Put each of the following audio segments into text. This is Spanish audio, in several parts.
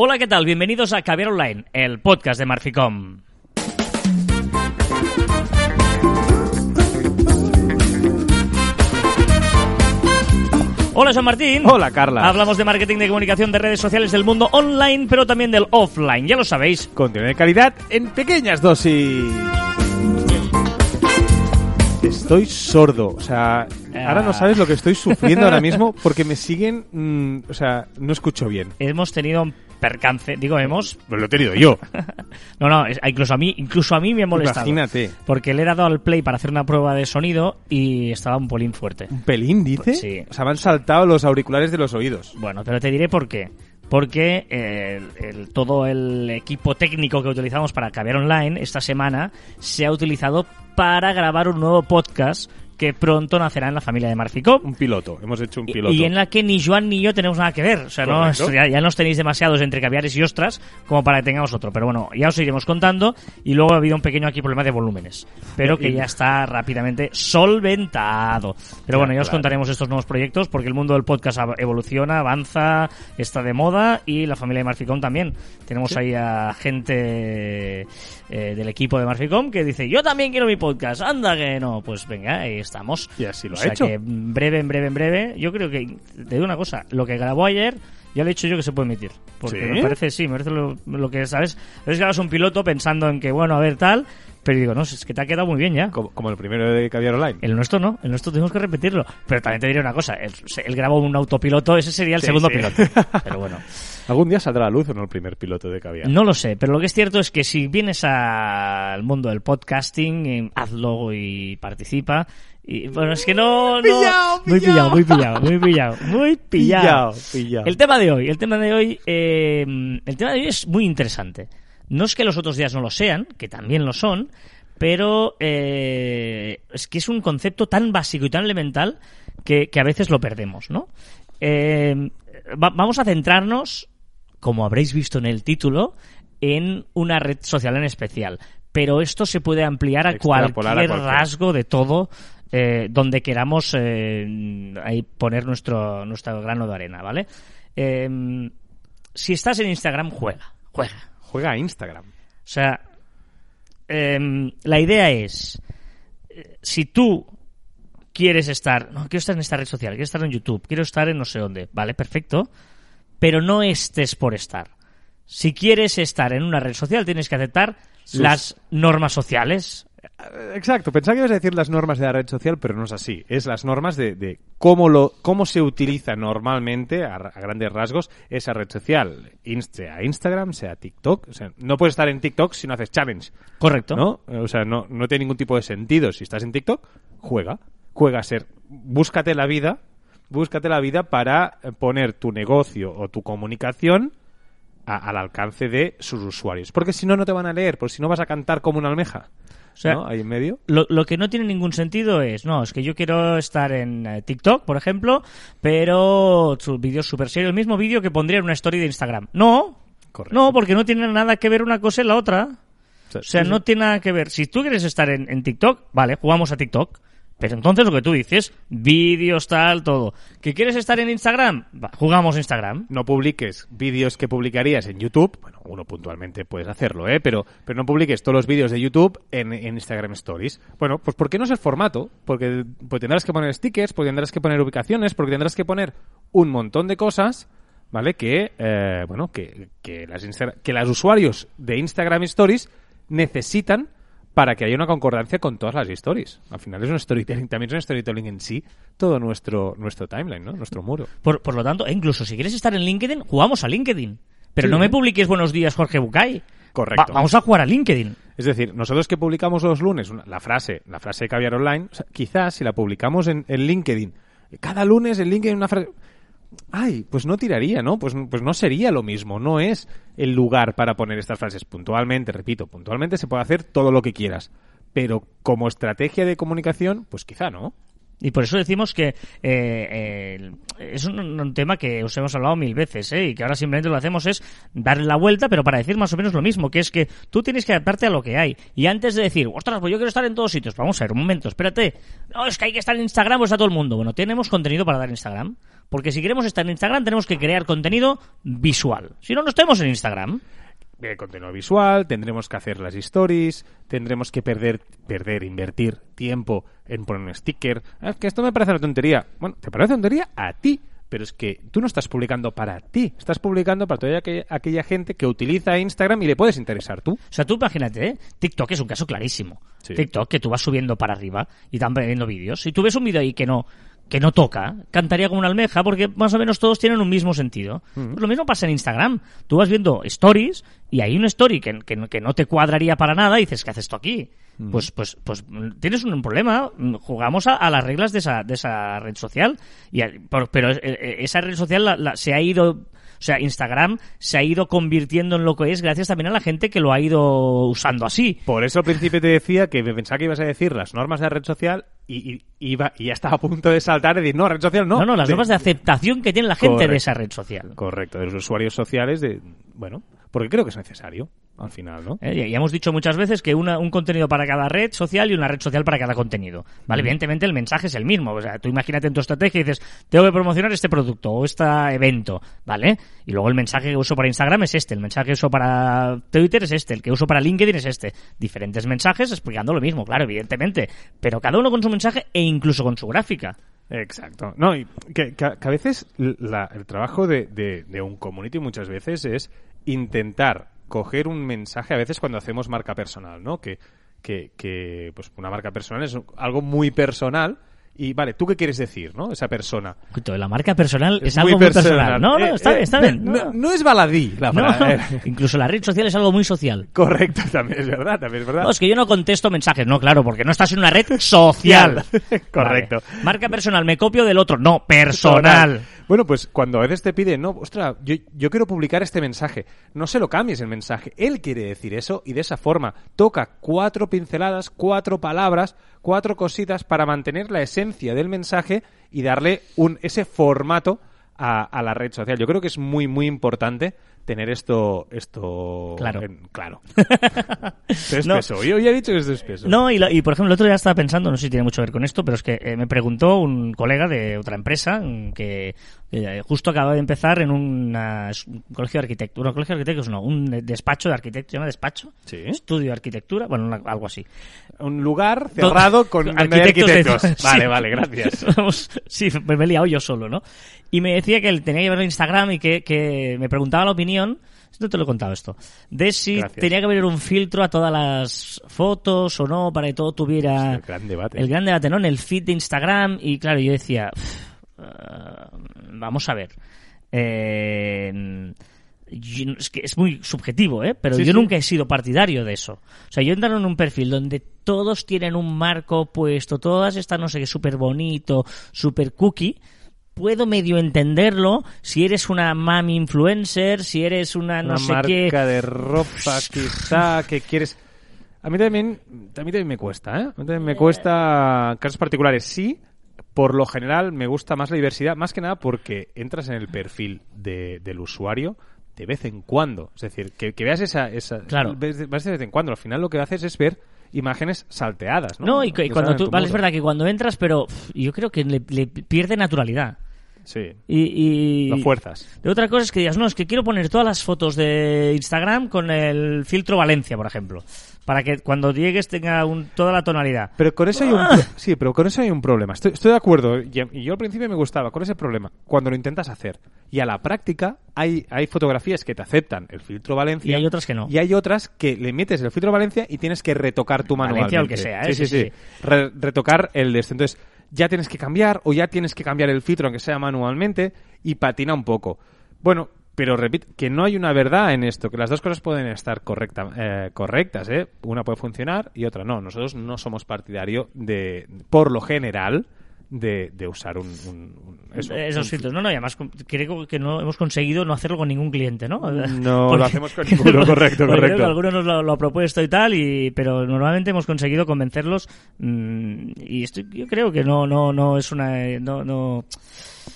Hola, ¿qué tal? Bienvenidos a Caviar Online, el podcast de Marficom. Hola, San Martín. Hola, Carla. Hablamos de marketing de comunicación de redes sociales del mundo online, pero también del offline, ya lo sabéis. Contenido de calidad en pequeñas dosis. Estoy sordo, o sea, ahora no sabes lo que estoy sufriendo ahora mismo porque me siguen, mm, o sea, no escucho bien. Hemos tenido un percance, digo hemos, Pues lo he tenido yo. no, no, incluso a mí, incluso a mí me ha molestado. Imagínate. Porque le he dado al play para hacer una prueba de sonido y estaba un polín fuerte. ¿Un pelín, dice? Sí. O sea, me han saltado los auriculares de los oídos. Bueno, pero te diré por qué. Porque eh, el- el- todo el equipo técnico que utilizamos para Caviar Online esta semana se ha utilizado para grabar un nuevo podcast que pronto nacerá en la familia de Marficop. Un piloto, hemos hecho un piloto. Y en la que ni Joan ni yo tenemos nada que ver. O sea, no, ya, ya nos tenéis demasiados entre caviares y ostras como para que tengamos otro. Pero bueno, ya os iremos contando. Y luego ha habido un pequeño aquí problema de volúmenes. Pero que ya está rápidamente solventado. Pero bueno, ya os contaremos estos nuevos proyectos porque el mundo del podcast evoluciona, avanza, está de moda y la familia de Marficom también. Tenemos ahí a gente eh, del equipo de Marficom que dice, yo también quiero mi podcast. Anda que no. Pues venga, ahí estamos. Y así lo O ha sea hecho. que en breve, en breve, en breve. Yo creo que, te digo una cosa, lo que grabó ayer, ya le he dicho yo que se puede emitir. Porque ¿Sí? me parece, sí, me parece lo, lo que, ¿sabes? A veces grabas un piloto pensando en que, bueno, a ver, tal, pero digo, no, es que te ha quedado muy bien ya. Como, como el primero de Caviar Online. El nuestro no, el nuestro tenemos que repetirlo. Pero también te diré una cosa, él, él grabó un autopiloto, ese sería el Sí, segundo sí. piloto. Pero bueno. ¿Algún día saldrá a luz o no el primer piloto de Caviar? No lo sé, pero lo que es cierto es que si vienes al mundo del podcasting, eh, hazlo y participa. Y bueno, es que no. no- muy pillado, muy pillado, muy pillado, muy pillado. El tema de hoy, el tema de hoy, eh, el tema de hoy es muy interesante. No es que los otros días no lo sean, que también lo son, pero eh, es que es un concepto tan básico y tan elemental que, que a veces lo perdemos, ¿no? Eh, va- vamos a centrarnos, como habréis visto en el título, en una red social en especial. Pero esto se puede ampliar a Extrapolar a cualquier cualquier. rasgo de todo eh, donde queramos eh, ahí poner nuestro, nuestro grano de arena, ¿vale? Eh, si estás en Instagram, juega, juega. Juega a Instagram. O sea, em, la idea es, eh, si tú quieres estar, no, quiero estar en esta red social, quiero estar en YouTube, quiero estar en no sé dónde, vale, perfecto, pero no estés por estar. Si quieres estar en una red social, tienes que aceptar Sus- las normas sociales. Exacto, pensaba que ibas a decir las normas de la red social, pero no es así. Es las normas de, de cómo, lo, cómo se utiliza normalmente, a, a grandes rasgos, esa red social. Sea Instagram, sea TikTok. O sea, no puedes estar en TikTok si no haces challenge, Correcto. ¿no? O sea, no, no tiene ningún tipo de sentido. Si estás en TikTok, juega. Juega a ser. Búscate la vida. Búscate la vida para poner tu negocio o tu comunicación a- al alcance de sus usuarios. Porque si no, no te van a leer. Porque si no, vas a cantar como una almeja. O sea, ¿no? Ahí en medio. Lo, lo que no tiene ningún sentido es, no, es que yo quiero estar en eh, TikTok, por ejemplo, pero sus vídeos súper serios, el mismo vídeo que pondría en una story de Instagram. No, Correcto. no, porque no tiene nada que ver una cosa en la otra. O sea, sí, no sí. tiene nada que ver. Si tú quieres estar en, en TikTok, vale, jugamos a TikTok. Pero entonces lo que tú dices, vídeos, tal, todo. ¿Que quieres estar en Instagram? Va, jugamos Instagram. no publiques vídeos que publicarías en YouTube. Bueno, uno puntualmente puedes hacerlo, ¿eh? Pero, pero no publiques todos los vídeos de YouTube en, en Instagram Stories. Bueno, pues ¿por qué no es el formato? Porque pues tendrás que poner stickers, porque tendrás que poner ubicaciones, porque tendrás que poner un montón de cosas, ¿vale? Que, eh, bueno, que, que, las que los usuarios de Instagram Stories necesitan para que haya una concordancia con todas las stories. Al final es un storytelling, también es un storytelling en sí, todo nuestro, nuestro timeline, ¿no? Nuestro muro. Por, por lo tanto, e incluso si quieres estar en LinkedIn, jugamos a LinkedIn. Pero Sí. no me publiques buenos días, Jorge Bucay. Correcto. Va- vamos a jugar a LinkedIn. Es decir, nosotros que publicamos los lunes una- la frase, la frase de Caviar Online, o sea, quizás si la publicamos en, en LinkedIn, cada lunes en LinkedIn una frase... Ay, pues no tiraría, ¿no? Pues, pues no sería lo mismo, no es el lugar para poner estas frases puntualmente, repito, puntualmente se puede hacer todo lo que quieras, pero como estrategia de comunicación, pues quizá no. Y por eso decimos que eh, eh, es un, tema que os hemos hablado mil veces, ¿eh? y que ahora simplemente lo hacemos es darle la vuelta, pero para decir más o menos lo mismo, que es que tú tienes que adaptarte a lo que hay. Y antes de decir, ostras, pues yo quiero estar en todos sitios, vamos a ver, un momento, espérate, no, es que hay que estar en Instagram, pues a todo el mundo. Bueno, tenemos contenido para dar en Instagram, porque si queremos estar en Instagram tenemos que crear contenido visual. Si no, no estemos en Instagram. Eh, contenido visual, tendremos que hacer las stories, tendremos que perder, perder, invertir tiempo en poner un sticker. Es que esto me parece una tontería. Bueno, te parece tontería a ti, pero es que tú no estás publicando para ti, estás publicando para toda aquella, aquella gente que utiliza Instagram y le puedes interesar tú. O sea, tú imagínate, ¿eh? TikTok es un caso clarísimo. Sí. TikTok, que tú vas subiendo para arriba y están viendo vídeos. Si tú ves un vídeo ahí que no que no toca, cantaría como una almeja, porque más o menos todos tienen un mismo sentido. Pues lo mismo pasa en Instagram. Tú vas viendo stories y hay una story que, que, no- que no te cuadraría para nada y dices, ¿qué haces esto aquí? Pues, pues, pues mm, tienes un problema. Mm, Jugamos a, a las reglas de esa, de esa red social. Y, a- pero eh, eh, esa red social la- la- se ha ido o sea, Instagram se ha ido convirtiendo en lo que es gracias también a la gente que lo ha ido usando así. Por eso al principio te decía que me pensaba que ibas a decir las normas de la red social y, y- iba, y ya estaba a punto de saltar y decir, no, red social no. No, no, las De- normas de aceptación que tiene la gente Correcto. de esa red social. Correcto, de los usuarios sociales, de bueno, porque creo que es necesario, al final, ¿no? Eh, Ya hemos dicho muchas veces que una- un contenido para cada red social y una red social para cada contenido. ¿Vale? Evidentemente el mensaje es el mismo. O sea, tú imagínate en tu estrategia y dices, tengo que promocionar este producto o este evento, ¿vale? Y luego el mensaje que uso para Instagram es este, el mensaje que uso para Twitter es este, el que uso para LinkedIn es este. Diferentes mensajes explicando lo mismo, claro, evidentemente. Pero cada uno con su mensaje e incluso con su gráfica. Exacto. No, y que, que a que a veces la- el trabajo de, de- de un community muchas veces es intentar coger un mensaje, a veces cuando hacemos marca personal, ¿no? Que, que, que pues una marca personal es algo muy personal y, vale, ¿tú qué quieres decir, no? Esa persona. La marca personal es, algo muy personal. No, no, Eh, está, eh, está bien. No, no. no es baladí la No, frase. incluso la red social es algo muy social. Correcto, también es verdad, también es verdad. No, es que yo no contesto mensajes, no, claro, porque no estás en una red social. Correcto. Vale. Marca personal, me copio del otro. No, personal. Bueno, pues cuando a veces te piden, no, ostras, yo, yo quiero publicar este mensaje, no se lo cambies el mensaje. Él quiere decir eso y de esa forma toca cuatro pinceladas, cuatro palabras, cuatro cositas para mantener la esencia del mensaje y darle un, ese formato a, a la red social. Yo creo que es muy, muy importante tener esto, esto Claro. en- claro. Esto es No. peso. Yo ya he dicho que esto es peso. No, y, la- y por ejemplo, el otro día estaba pensando, no sé si tiene mucho que ver con esto, pero es que eh, me preguntó un colega de otra empresa mm, que justo acaba de empezar en una- es un colegio de arquitectura, un colegio de arquitectos no, un eh, despacho de arquitectos, ¿se llama despacho? Sí. Estudio de arquitectura, bueno, una- algo así. Un lugar cerrado con hay arquitectos. de- Vale, sí. vale, gracias. Vamos, sí, me he liado yo solo, ¿no? Y me decía que él tenía que ver Instagram y que, que me preguntaba la opinión, no te lo he contado esto, de si Gracias. tenía que haber un filtro a todas las fotos o no, para que todo tuviera... El gran debate. El gran debate, ¿no? En el feed de Instagram. Y claro, yo decía, "Uf, eh, vamos a ver. Eh, yo- es que es muy subjetivo, ¿eh? Pero Sí, yo sí. nunca he sido partidario de eso. O sea, yo entro en un perfil donde todos tienen un marco puesto, todas están, no sé qué, súper bonito, súper cookie. Puedo medio entenderlo si eres una mami influencer, si eres una no una sé marca qué. de ropa quizá que quieres a mí también a mí también me cuesta ¿eh? a mí también me cuesta casos particulares sí por lo general me gusta más la diversidad más que nada porque entras en el perfil de- del usuario de vez en cuando es decir que, que veas esa, esa Claro. ves de, ves de vez en cuando al final lo que haces es ver imágenes salteadas no, No, y, cuando tú, vale, es verdad que cuando entras, pero yo creo que le, le pierde naturalidad. Sí Y, y lo fuerzas de otra cosa es que digas, no, es que quiero poner todas las fotos de Instagram con el filtro Valencia, por ejemplo, para que cuando llegues tenga un, toda la tonalidad. Pero con eso hay un Ah. sí, pero con eso hay un problema. Estoy, estoy de acuerdo y, y yo al principio me gustaba con ese problema cuando lo intentas hacer y a la práctica hay hay fotografías que te aceptan el filtro Valencia Y hay otras que no. y hay otras que le metes el filtro Valencia y tienes que retocar tu Valencia manualmente. o el que sea, ¿eh? Sí, sí, Sí, sí. Re- retocar el de. Entonces ya tienes que cambiar o ya tienes que cambiar el filtro aunque sea manualmente y patina un poco. Bueno, pero repito, que no hay una verdad en esto, que las dos cosas pueden estar eh, correctas, ¿eh? Una puede funcionar y otra no. Nosotros no somos partidario de, por lo general, de, de usar un, un- un- eso, Esos un- filtros. No, no, y además creo que no hemos conseguido no hacerlo con ningún cliente, ¿no? No lo hacemos con ninguno, correcto, correcto. que algunos nos lo, lo ha propuesto y tal, y, pero normalmente hemos conseguido convencerlos mm, y estoy, yo creo que no, no, no es una... No, no...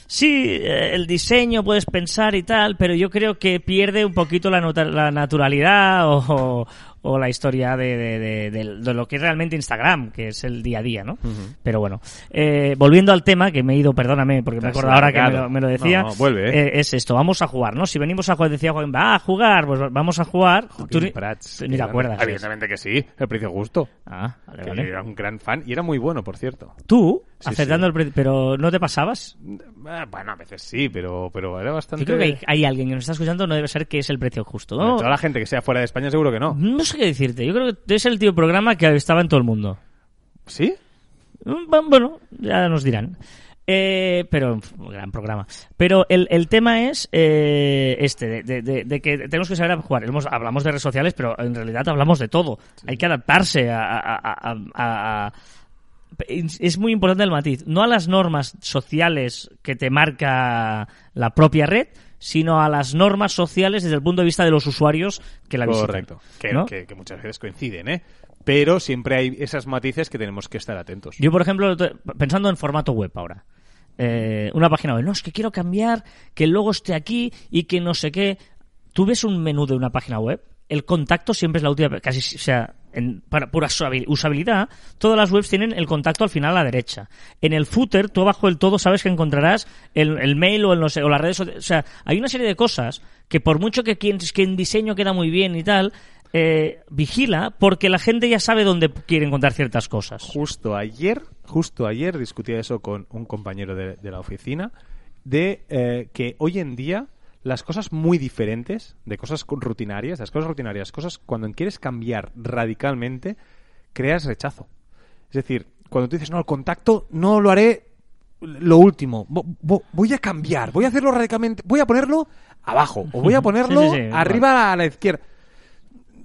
Sí, eh, el diseño puedes pensar y tal, pero yo creo que pierde un poquito la, nota- la naturalidad o, o la historia de, de- de- lo que es realmente Instagram, que es el día a día, ¿no? Pero bueno, eh, volviendo al tema, que me he ido, perdóname, porque me acuerdo ahora que me lo, me lo decía. No, vuelve, ¿eh? Eh, es esto, vamos a jugar, ¿no? Si venimos a jugar, decía Joaquín, va a jugar, pues vamos a jugar. Ni, Prats, ni te acuerdas. Evidentemente que sí, el precio justo. Ah, vale, Que vale. Era un gran fan y era muy bueno, por cierto. Tú, Sí, el pero ¿no te pasabas? Eh, Bueno, a veces sí, pero, pero era bastante... Yo creo que hay, hay alguien que nos está escuchando, no debe ser que es el precio justo, ¿no? Toda la gente que sea fuera de España seguro que no. No sé qué decirte, yo creo que es el tío programa que estaba en todo el mundo. ¿Sí? Mm, bu- Bueno, ya nos dirán. Eh, pero, gran programa. Pero el, el tema es eh, este, de, de- de- de que tenemos que saber jugar. Hablamos de redes sociales, pero en realidad hablamos de todo. Hay que adaptarse a, a- a- a- a- es muy importante el matiz. No a las normas sociales que te marca la propia red, sino a las normas sociales desde el punto de vista de los usuarios que la visitan. Correcto. Que, ¿no? que- que muchas veces coinciden, ¿eh? Pero siempre hay esas matices que tenemos que estar atentos. Yo, por ejemplo, pensando en formato web ahora. Eh, una página web. No, es que quiero cambiar, que el logo esté aquí y que no sé qué. Tú ves un menú de una página web, el contacto siempre es la última, casi, o sea, en, para pura usabil- usabilidad, todas las webs tienen el contacto al final a la derecha. En el footer, tú abajo del todo sabes que encontrarás el, el mail o, el no o las redes. O sea, hay una serie de cosas que por mucho que, quien, que en diseño queda muy bien y tal, eh, vigila porque la gente ya sabe dónde quiere encontrar ciertas cosas. Justo ayer, justo ayer discutía eso con un compañero de, de la oficina, de eh, que hoy en día las cosas muy diferentes, de cosas rutinarias, las cosas rutinarias, cosas cuando quieres cambiar radicalmente, creas rechazo. Es decir, cuando tú dices, no, el contacto no lo haré lo último, vo- vo- voy a cambiar, voy a hacerlo radicalmente, voy a ponerlo abajo, o voy a ponerlo Sí, sí, sí, arriba a la izquierda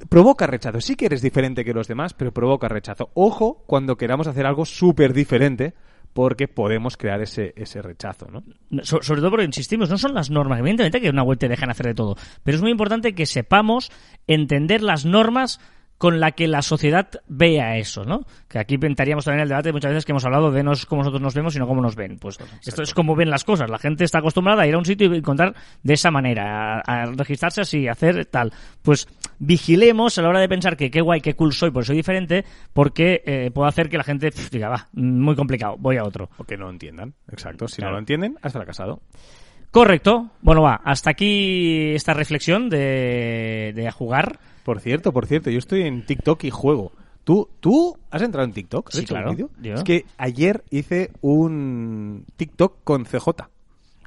provoca rechazo. Sí que eres diferente que los demás, pero provoca rechazo. Ojo cuando queramos hacer algo súper diferente, porque podemos crear ese, ese rechazo, ¿no? So- sobre todo porque insistimos, no son las normas. Evidentemente que una web te dejan hacer de todo, pero es muy importante que sepamos entender las normas con la que la sociedad vea eso, ¿no? Que aquí entraríamos también el debate muchas veces que hemos hablado de no es cómo nosotros nos vemos, sino cómo nos ven. Pues esto es como ven las cosas. La gente está acostumbrada a ir a un sitio y encontrar de esa manera, a, a registrarse así, a hacer tal. Pues vigilemos a la hora de pensar que qué guay, qué cool soy, porque soy diferente, porque eh, puedo hacer que la gente diga, va, muy complicado, voy a otro. O que no entiendan. Exacto. Si Claro. no lo entienden, has fracasado. Correcto. Bueno, va, hasta aquí esta reflexión de, jugar. Por cierto, por cierto, yo estoy en TikTok y juego. ¿Tú, ¿Tú has entrado en TikTok? ¿Has Sí, hecho un claro. vídeo? Yo. Es que ayer hice un TikTok con CJ.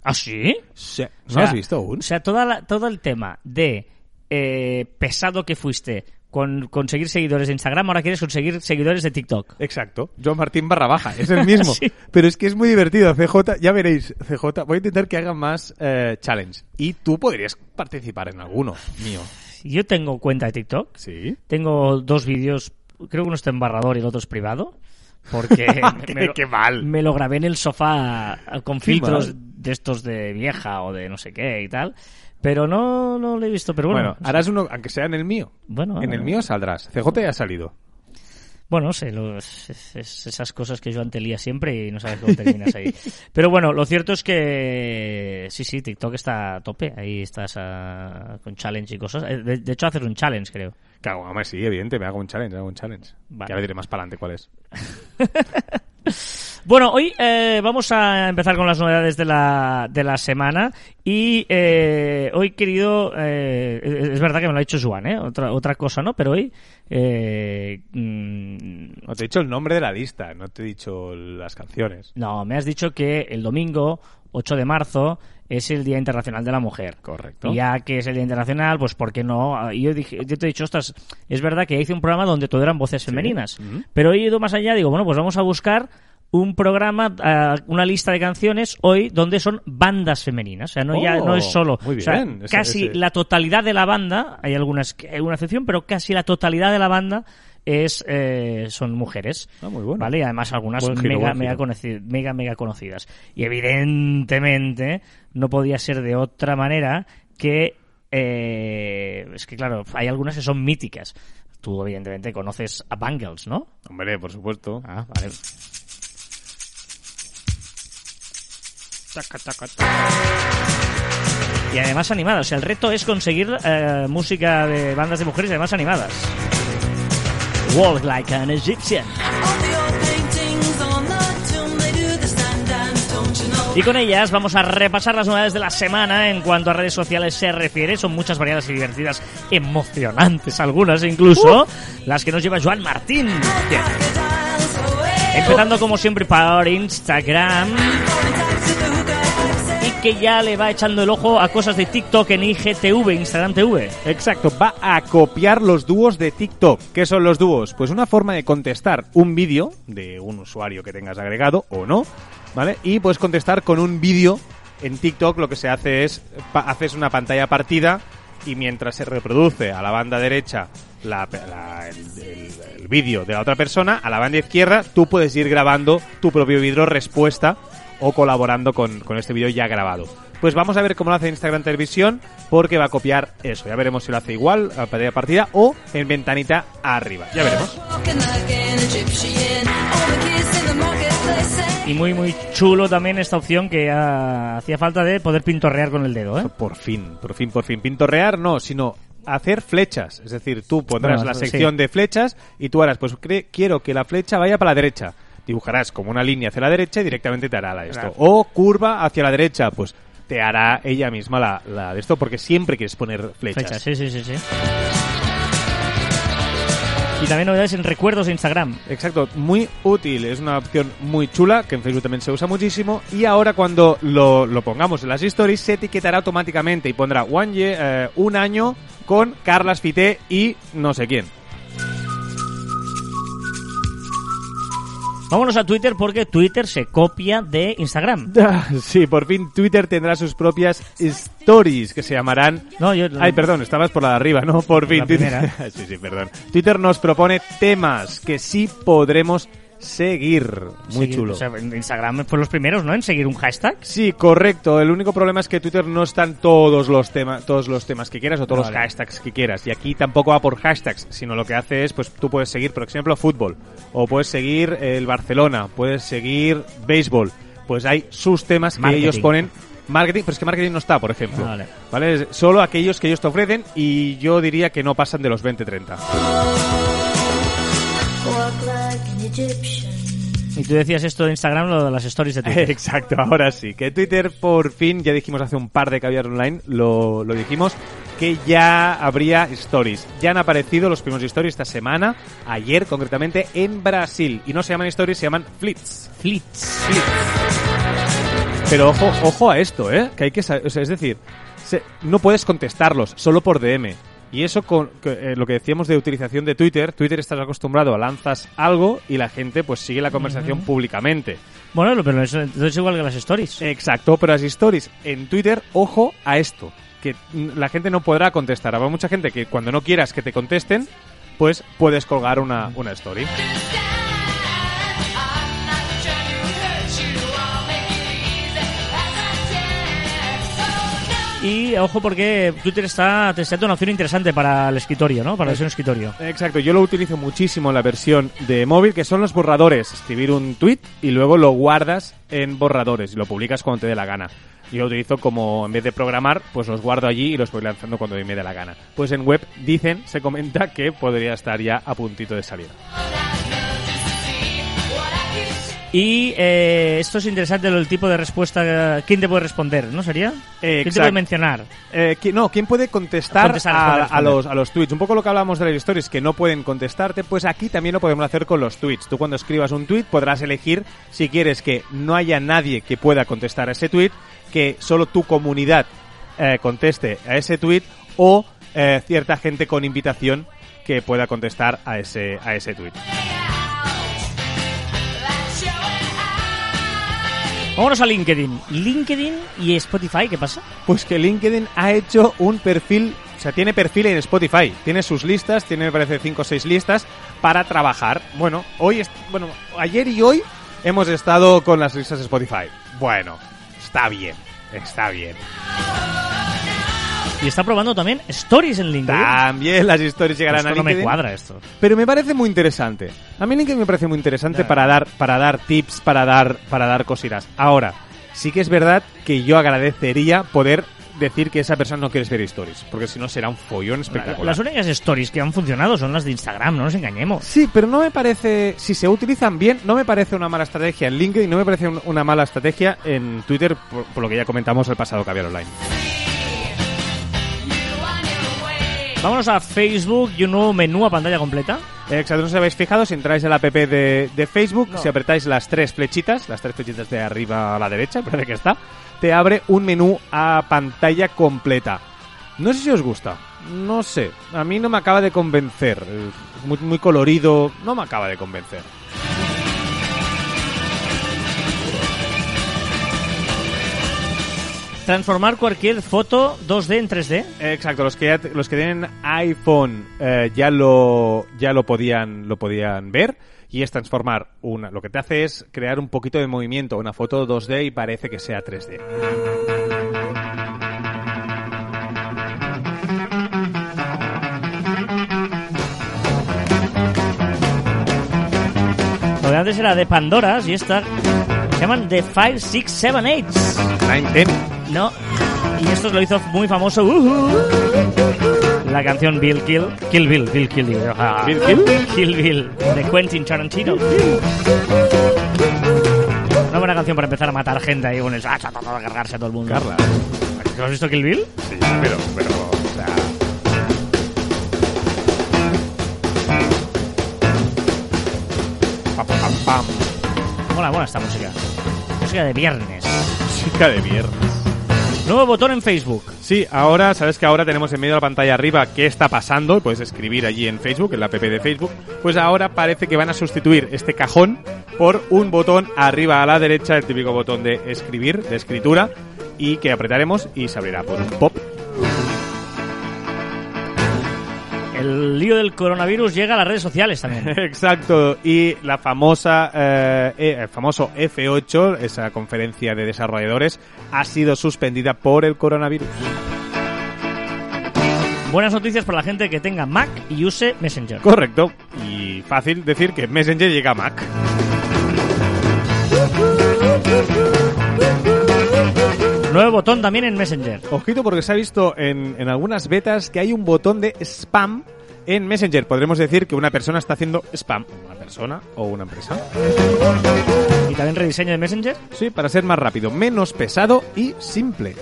¿Ah, sí? Sí. ¿No O sea, has visto aún? O sea, toda la- todo el tema de eh, pesado que fuiste con conseguir seguidores de Instagram, ahora quieres conseguir seguidores de TikTok. Exacto. John Martín barra baja. Es el mismo. Sí. Pero es que es muy divertido. CJ, ya veréis, CJ. Voy a intentar que haga más eh, challenge. Y tú podrías participar en alguno mío. Yo tengo cuenta de TikTok, Sí. tengo dos vídeos, creo que uno está en barrador y el otro es privado. Porque Qué- me, lo, qué mal. me lo grabé en el sofá con filtros de estos de vieja o de no sé qué y tal. Pero no, no lo he visto. Pero bueno, Bueno, harás uno, aunque sea en el mío. Bueno, en el eh. mío saldrás. CJ ya ha salido. Bueno, sé, los- es- es- esas cosas que yo ante lía siempre y no sabes cómo terminas ahí. Pero bueno, lo cierto es que sí, sí, TikTok está a tope. Ahí estás ah, con challenge y cosas. Eh, De, de hecho, hacer un challenge, creo. Claro, hombre, sí, evidente, me hago un challenge, me hago un challenge. Vale. Ya le diré más para adelante cuál es. Bueno, hoy eh, vamos a empezar con las novedades de la, de la semana y eh, hoy querido, eh, es verdad que me lo ha dicho Juan, ¿eh? otra, otra cosa, ¿no? Pero hoy eh, mm, No te he dicho el nombre de la lista, no te he dicho las canciones. No, me has dicho que el domingo, 8 de marzo, es el Día Internacional de la Mujer. Correcto. Y ya que es el Día Internacional, pues ¿por qué no? Y yo, dije, yo te he dicho, ostras, es verdad que hice un programa donde todo eran voces femeninas. Pero he ido más allá, digo, bueno, pues vamos a buscar un programa, eh, una lista de canciones hoy donde son bandas femeninas. O sea, no, ya, Oh, no es solo. muy o sea, bien, ese- casi ese- la totalidad de la banda, hay algunas hay una excepción, pero casi la totalidad de la banda es eh, son mujeres. Ah, muy bueno. ¿Vale? Y además algunas Buen giro, mega, buen mega, giro. conocidas, mega, mega conocidas. Y evidentemente no podía ser de otra manera que... eh, es que claro, hay algunas que son míticas. Tú evidentemente conoces a Bangles, ¿no? Hombre, por supuesto. Ah, vale. Y además animadas. O sea, el reto es conseguir eh, música de bandas de mujeres y además animadas. Walk like an Egyptian. Y con ellas vamos a repasar las novedades de la semana en cuanto a redes sociales se refiere. Son muchas variadas y divertidas, emocionantes algunas incluso, las que nos lleva Joan Martín. Bien. Empezando como siempre por Instagram que ya le va echando el ojo a cosas de TikTok en IGTV, Instagram TV. Exacto, va a copiar los dúos de TikTok. ¿Qué son los dúos? Pues una forma de contestar un vídeo de un usuario que tengas agregado o no, ¿vale? Y puedes contestar con un vídeo en TikTok. Lo que se hace es, haces una pantalla partida y mientras se reproduce a la banda derecha la- el vídeo de la otra persona, a la banda izquierda tú puedes ir grabando tu propio vídeo respuesta o colaborando con, con este vídeo ya grabado. Pues vamos a ver cómo lo hace Instagram Televisión, porque va a copiar eso. Ya veremos si lo hace igual a pantalla partida o en ventanita arriba. Ya veremos. Y muy, muy chulo también esta opción que ah, hacía falta de poder pintorrear con el dedo, ¿eh? Por fin, por fin, por fin. Pintorrear no, sino hacer flechas. Es decir, tú pondrás Bueno, la sí. sección de flechas y tú harás, pues cre- quiero que la flecha vaya para la derecha. Dibujarás como una línea hacia la derecha y directamente te hará la de esto. Claro. O curva hacia la derecha, pues te hará ella misma la, la de esto porque siempre quieres poner flechas. Fecha, sí, sí, sí, sí. Y también novedades en recuerdos de Instagram. Exacto, muy útil, es una opción muy chula que en Facebook también se usa muchísimo y ahora cuando lo, lo pongamos en las stories se etiquetará automáticamente y pondrá one year, eh, un año con Carlas Fité y no sé quién. Vámonos a Twitter porque Twitter se copia de Instagram. Sí, por fin Twitter tendrá sus propias stories que se llamarán... No, yo, Ay, perdón, estabas por la de arriba, ¿no? Por fin. La Twitter... sí, sí, perdón. Twitter nos propone temas que sí podremos seguir. Muy Seguir- chulo. o sea, en Instagram fue los primeros, ¿no? En seguir un hashtag. Sí, correcto. El único problema es que Twitter no están todos los temas, todos los temas que quieras o todos Vale. los hashtags que quieras. Y aquí tampoco va por hashtags, sino lo que hace es, pues tú puedes seguir, por ejemplo, fútbol, o puedes seguir el Barcelona, puedes seguir béisbol. Pues hay sus temas que Marketing. ellos ponen. Marketing, pero es que marketing no está, por ejemplo. Vale. Solo aquellos que ellos te ofrecen y yo diría que no pasan de los 20-30. Y tú decías esto de Instagram, lo de las stories de Twitter. Exacto, ahora sí. Que Twitter por fin, ya dijimos hace un par de caviar online, lo, lo dijimos, que ya habría stories. Ya han aparecido los primeros stories esta semana, ayer concretamente, en Brasil. Y no se llaman stories, se llaman flits. Flits. Pero ojo, ojo a esto, ¿eh? Que hay que sa- o sea, es decir, se- no puedes contestarlos, solo por DM. Y eso con eh, lo que decíamos de utilización de Twitter, Twitter estás acostumbrado a lanzas algo y la gente pues sigue la conversación públicamente. Bueno, pero eso es igual que las stories. Exacto, pero las stories en Twitter, ojo a esto, que la gente no podrá contestar. Habrá mucha gente que cuando no quieras que te contesten, pues puedes colgar una, una story. Y ojo porque Twitter está testeando una opción interesante para el escritorio, ¿no? Para la versión escritorio. Exacto, yo lo utilizo muchísimo en la versión de móvil, que son los borradores. Escribir un tweet y luego lo guardas en borradores y lo publicas cuando te dé la gana. Yo lo utilizo como, en vez de programar, pues los guardo allí y los voy lanzando cuando me dé la gana. Pues en web dicen, se comenta que podría estar ya a puntito de salir. Y eh, esto es interesante, el tipo de respuesta. ¿Quién te puede responder, no sería? Eh, ¿Quién te puede mencionar? Eh, ¿qui- no, ¿quién puede contestar, Contestar, a, a los, a los tweets? Un poco lo que hablábamos de las stories, que no pueden contestarte, pues aquí también lo podemos hacer con los tweets. Tú cuando escribas un tweet podrás elegir si quieres que no haya nadie que pueda contestar a ese tweet, que solo tu comunidad eh, conteste a ese tweet o eh, cierta gente con invitación que pueda contestar a ese, a ese tweet. Vámonos a LinkedIn. LinkedIn y Spotify, ¿qué pasa? Pues que LinkedIn ha hecho un perfil O sea, tiene perfil en Spotify, tiene sus listas, tiene me parece 5 o 6 listas para trabajar. Bueno, hoy bueno, ayer y hoy hemos estado con las listas de Spotify. Bueno, está bien, está bien. Y está probando también stories en LinkedIn. También las historias llegarán Esto a no me LinkedIn. cuadra esto. Pero me parece muy interesante. A mí LinkedIn me parece muy interesante para dar, para dar tips, para dar, para dar cositas. Ahora, sí que es verdad que yo agradecería poder decir que esa persona no quiere ver stories, porque si no será un follón espectacular. Las únicas stories que han funcionado son las de Instagram, no nos engañemos. Sí, pero no me parece, si se utilizan bien, no me parece una mala estrategia en LinkedIn, no me parece un- una mala estrategia en Twitter, por, por lo que ya comentamos el pasado Caviar Online. Vámonos a Facebook y un nuevo menú a pantalla completa. Exacto, no os habéis fijado, si entráis en la app de, de Facebook, No. si apretáis las tres flechitas, las tres flechitas de arriba a la derecha, parece que está, te abre un menú a pantalla completa. No sé si os gusta, no sé, a mí no me acaba de convencer, eh, muy, muy colorido, no me acaba de convencer. Transformar cualquier foto 2D en 3D. Exacto, los que ya los que tienen iPhone eh, ya lo ya lo podían lo podían ver y es transformar una lo que te hace es crear un poquito de movimiento, una foto 2D y parece que sea 3D. Lo de antes era de Pandoras y esta se llaman The 5, 6, 7, 8. Nine, ten. No. Y esto lo hizo muy famoso. ujú, La canción Bill Kill. Kill Bill, Bill Kill. Bill Kill. Kill Bill, de Quentin Tarantino. Una buena canción para empezar a matar gente ahí con el a cargarse a todo el mundo. Carla. ¿Tú has visto Kill Bill? Sí, pero pero o sea, pam, pam, pam. Mola, mola esta música. Música de viernes. Música de viernes. Nuevo botón en Facebook. Sí, ahora, sabes que ahora tenemos en medio de la pantalla arriba qué está pasando, puedes escribir allí en Facebook, en la app de Facebook, pues ahora parece que van a sustituir este cajón por un botón arriba a la derecha, el típico botón de escribir, de escritura, y que apretaremos y se abrirá por un pop. El lío del coronavirus llega a las redes sociales también. Exacto, y la famosa, eh, eh, el famoso F8, esa conferencia de desarrolladores, ha sido suspendida por el coronavirus. Buenas noticias para la gente que tenga Mac y use Messenger. Correcto, y fácil decir que Messenger llega a Mac. Nuevo botón también en Messenger. Ojito porque se ha visto en, en algunas betas que hay un botón de spam en Messenger. Podremos decir que una persona está haciendo spam. Una persona o una empresa. Y también rediseño de Messenger. Sí, para ser más rápido, menos pesado y simple.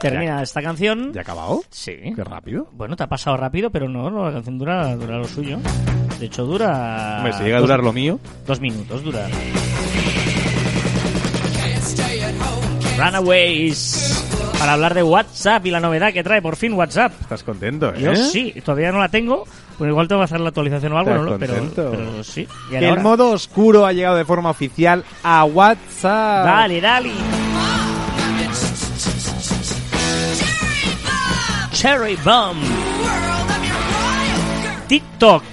Termina esta canción. ¿Ya ha acabado? Sí. Qué rápido. Bueno, te ha pasado rápido, pero no, no, la canción dura, dura lo suyo. De hecho, dura. Hombre, si llega a dos- durar lo mío. Dos minutos dura. Runaways. Para hablar de WhatsApp y la novedad que trae por fin WhatsApp. Estás contento, ¿eh? Yo sí, todavía no la tengo. Pues igual tengo que hacer la actualización o algo, ¿Estás no lo- pero, pero sí. Y el ahora- modo oscuro ha llegado de forma oficial a WhatsApp. Dale, dale. Cherry Bomb. TikTok.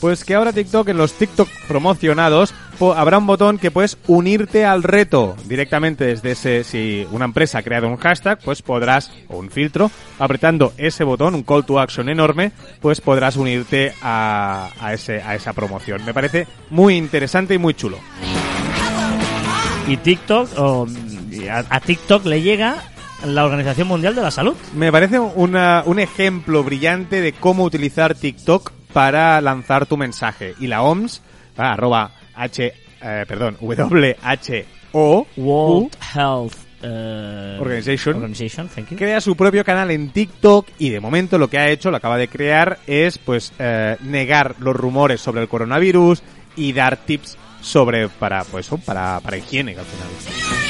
Pues que ahora TikTok, en los TikTok promocionados, habrá un botón que puedes unirte al reto directamente desde ese. Si una empresa ha creado un hashtag, pues podrás, o un filtro, apretando ese botón, un call to action enorme, pues podrás unirte a, a, ese, a esa promoción. Me parece muy interesante y muy chulo. Y TikTok, o, a TikTok le llega la Organización Mundial de la Salud. Me parece una- un ejemplo brillante de cómo utilizar TikTok para lanzar tu mensaje. Y la OMS, ah, arroba H, eh, perdón, WHO, World Health eh, Organization. Organization, thank you. crea su propio canal en TikTok y de momento lo que ha hecho, lo acaba de crear, es pues eh, negar los rumores sobre el coronavirus y dar tips sobre para pues eso, para, para higiene al final.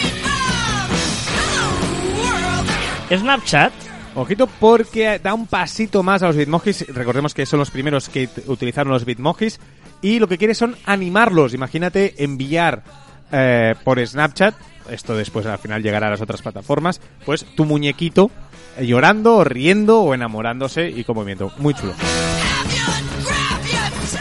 Snapchat. Ojito porque da un pasito más a los bitmojis. Recordemos que son los primeros que utilizaron los bitmojis y lo que quiere son animarlos. Imagínate enviar eh, por Snapchat esto después al final llegará a las otras plataformas, pues tu muñequito llorando, o riendo o enamorándose y con movimiento. Muy chulo.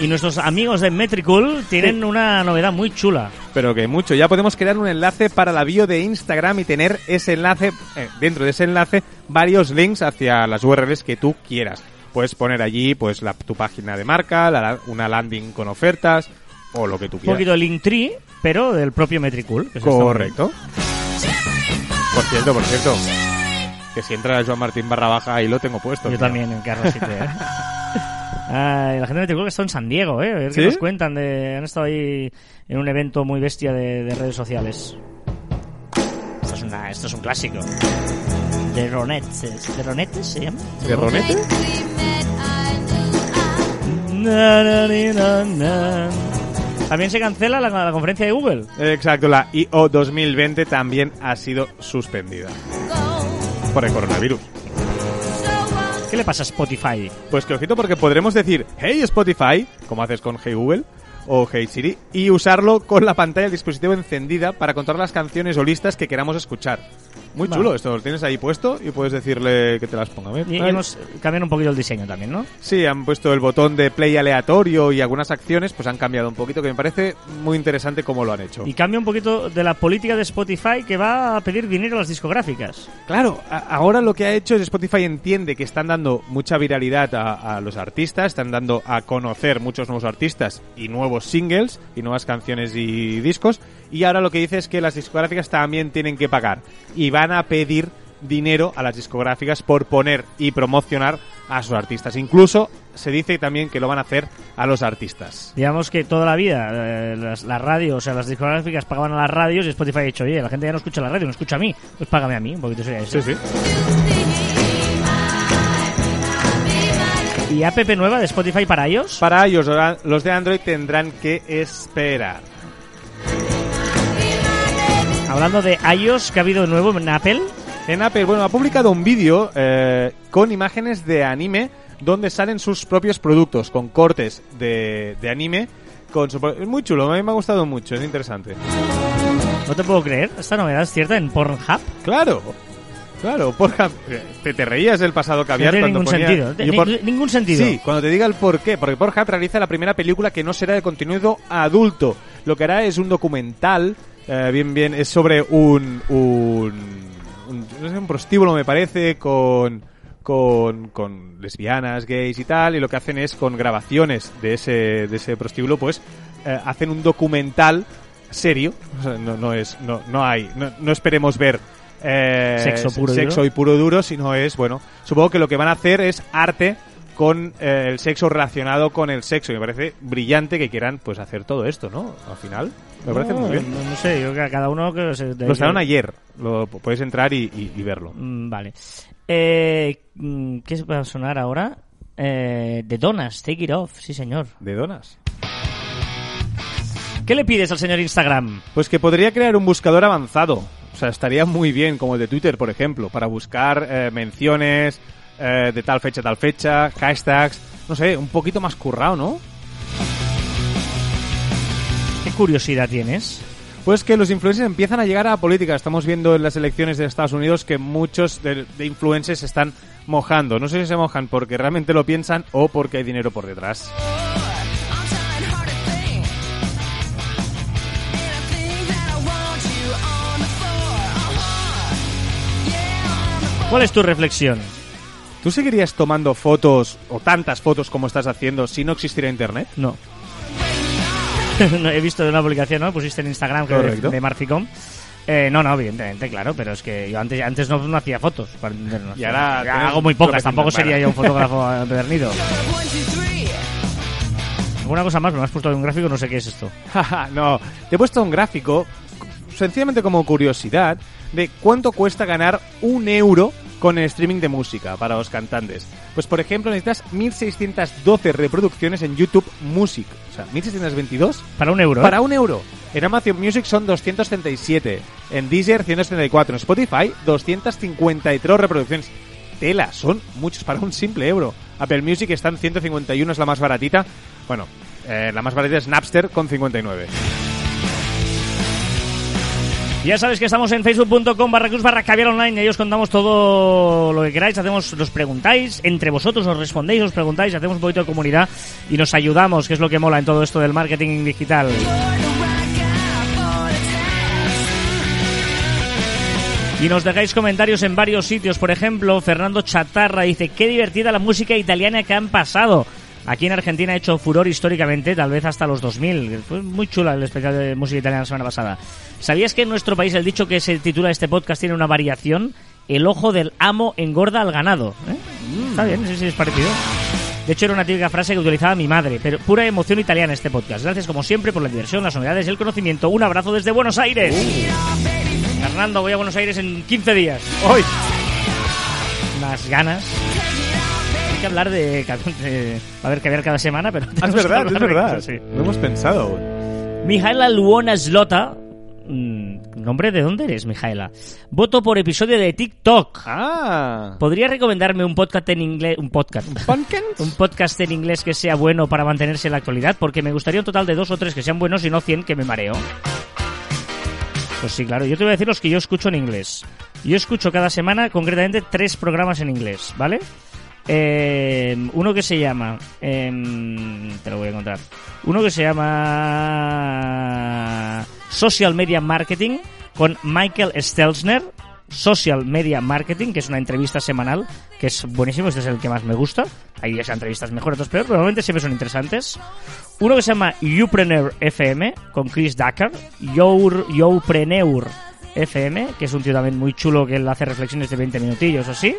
Y nuestros amigos de Metricool tienen una novedad muy chula. Pero que mucho. Ya podemos crear un enlace para la bio de Instagram y tener ese enlace, eh, dentro de ese enlace, varios links hacia las URLs que tú quieras. Puedes poner allí pues la, tu página de marca, la- una landing con ofertas o lo que tú Un quieras. poquito de Linktree, pero del propio Metricool. que Correcto. Por cierto, por cierto. Que si entra Joan Martín barra baja ahí lo tengo puesto. Yo tío. también, en Carlos City, ¿eh? Ay, la gente de Metricool que está en San Diego, ¿eh? A ver qué ¿Sí? nos cuentan. De... Han estado ahí en un evento muy bestia de, de redes sociales. Esto es, una, esto es un clásico. De Ronettes. ¿De Ronettes se llama? ¿De na. También se cancela la, la conferencia de Google. Exacto, la IO 2020 también ha sido suspendida por el coronavirus. ¿Qué le pasa a Spotify? Pues que ojito porque podremos decir Hey Spotify, como haces con Hey Google o Hey Siri, y usarlo con la pantalla del dispositivo encendida para contar las canciones o listas que queramos escuchar. Muy Vale. chulo, esto lo tienes ahí puesto y puedes decirle que te las ponga. Y, hemos cambiado un poquito el diseño también, ¿no? Sí, han puesto el botón de play aleatorio y algunas acciones pues han cambiado un poquito, que me parece muy interesante cómo lo han hecho. Y cambia un poquito de la política de Spotify que va a pedir dinero a las discográficas. Claro, ahora lo que ha hecho es Spotify entiende que están dando mucha viralidad a, a los artistas, están dando a conocer muchos nuevos artistas y nuevos singles y nuevas canciones y discos, y ahora lo que dice es que las discográficas también tienen que pagar y van a pedir dinero a las discográficas por poner y promocionar a sus artistas. Incluso se dice también que lo van a hacer a los artistas. Digamos que toda la vida eh, las, las radios, o sea, las discográficas pagaban a las radios y Spotify ha dicho, oye, la gente ya no escucha la radio, no escucha a mí, pues págame a mí, un poquito sería eso. Sí, sí. ¿Y app nueva de Spotify para ellos? Para ellos, los de Android tendrán que esperar. Hablando de iOS, que ha habido de nuevo en Apple. En Apple, bueno, ha publicado un vídeo eh, con imágenes de anime donde salen sus propios productos, con cortes de, de anime. Con su es muy chulo, a mí me ha gustado mucho, es interesante. No te puedo creer, esta novedad es cierta en Pornhub. Claro, claro, porja, te, te reías del pasado caviar no tiene cuando ningún ponía- sentido. Por- Ningún sentido. Sí, cuando te diga el por qué, porque Pornhub realiza la primera película que no será de contenido adulto. Lo que hará es un documental, eh, bien, bien, es sobre un, un, un, no sé, un prostíbulo, me parece, con, con, con lesbianas, gays y tal, y lo que hacen es con grabaciones de ese, de ese prostíbulo, pues, eh, hacen un documental serio, o sea, no, no es, no, no hay, no, no esperemos ver eh, Sexo puro y sexo duro. y puro duro, sino es, bueno, supongo que lo que van a hacer es arte con eh, el sexo relacionado con el sexo. Y me parece brillante que quieran pues hacer todo esto, ¿no? Al final, me parece No, muy bien. No, no sé, yo que a cada uno que se... Lo estrenaron ayer, lo puedes entrar y, y- y verlo. Mm, Vale. Eh, mm, ¿Qué va a sonar ahora? Eh, de Donas, Take It Off, sí señor. ¿De donas? ¿Qué le pides al señor Instagram? Pues que podría crear un buscador avanzado. O sea, estaría muy bien, como el de Twitter, por ejemplo, para buscar eh, menciones eh, de tal fecha, tal fecha, hashtags, no sé, un poquito más currado, ¿no? ¿Qué curiosidad tienes? Pues que los influencers empiezan a llegar a la política. Estamos viendo en las elecciones de Estados Unidos que muchos de, de influencers se están mojando. No sé si se mojan porque realmente lo piensan o porque hay dinero por detrás. ¿Cuál es tu reflexión? ¿Tú seguirías tomando fotos o tantas fotos como estás haciendo si no existiera internet? No. No, He visto una publicación, ¿no? Pusiste en Instagram creo, de, de Marficom. Eh, no, no, evidentemente, claro, pero es que yo antes, antes no, no hacía fotos. para entendernos. Y ahora Ya hago muy pocas, tampoco sería yo un fotógrafo empedernido. Alguna cosa más, me has puesto un gráfico, no sé qué es esto. No, te he puesto un gráfico, sencillamente como curiosidad, de cuánto cuesta ganar un euro con el streaming de música para los cantantes. Pues por ejemplo necesitas 1612 reproducciones en YouTube Music, o sea, 1622 Para un euro. ¿eh? para un euro. En Amazon Music son 237, en Deezer 174, en Spotify 253 reproducciones. Tela, son muchos para un simple euro. Apple Music está en 151, es la más baratita. Bueno, eh, la más baratita es Napster con 59. Ya sabes que estamos en facebook.com barra cruz barra online y ahí os contamos todo lo que queráis, hacemos, los preguntáis, entre vosotros os respondéis, os preguntáis, hacemos un poquito de comunidad y nos ayudamos, que es lo que mola en todo esto del marketing digital. Y nos dejáis comentarios en varios sitios. Por ejemplo, Fernando Chatarra dice, qué divertida la música italiana que han pasado. Aquí en Argentina ha hecho furor históricamente, tal vez hasta los 2000. Fue muy chula el especial de música italiana la semana pasada. ¿Sabías que en nuestro país el dicho que se titula este podcast tiene una variación? El ojo del amo engorda al ganado. ¿eh? Está bien, sí, sí, es parecido. De hecho, era una típica frase que utilizaba mi madre, pero pura emoción italiana este podcast. Gracias, como siempre, por la diversión, las novedades y el conocimiento. Un abrazo desde Buenos Aires. Fernando, voy a Buenos Aires en 15 días. ¡Hoy! Unas ganas. Que hablar de... de a ver, que ver cada semana, pero... Ah, es verdad, es verdad. sí. Lo hemos pensado. Mijaela Luona Slota. mm, ¿Nombre de dónde eres, Mijaela? Voto por episodio de TikTok. Ah. ¿Podría recomendarme un podcast en inglés? Un podcast. Un podcast en inglés que sea bueno para mantenerse en la actualidad, porque me gustaría un total de dos o tres que sean buenos y no 100 que me mareo. Pues sí, claro. Yo te voy a decir los que yo escucho en inglés. Yo escucho cada semana, concretamente, tres programas en inglés, ¿vale? Eh, uno que se llama... em, te lo voy a encontrar. Uno que se llama... Social Media Marketing con Michael Stelzner. Social Media Marketing, que es una entrevista semanal, que es buenísimo, este es el que más me gusta. Hay entrevistas mejor, otros peor, pero normalmente siempre son interesantes. Uno que se llama Youpreneur FM, con Chris Ducker. Your, Youpreneur FM, que es un tío también muy chulo, que él hace reflexiones de 20 minutillos o así.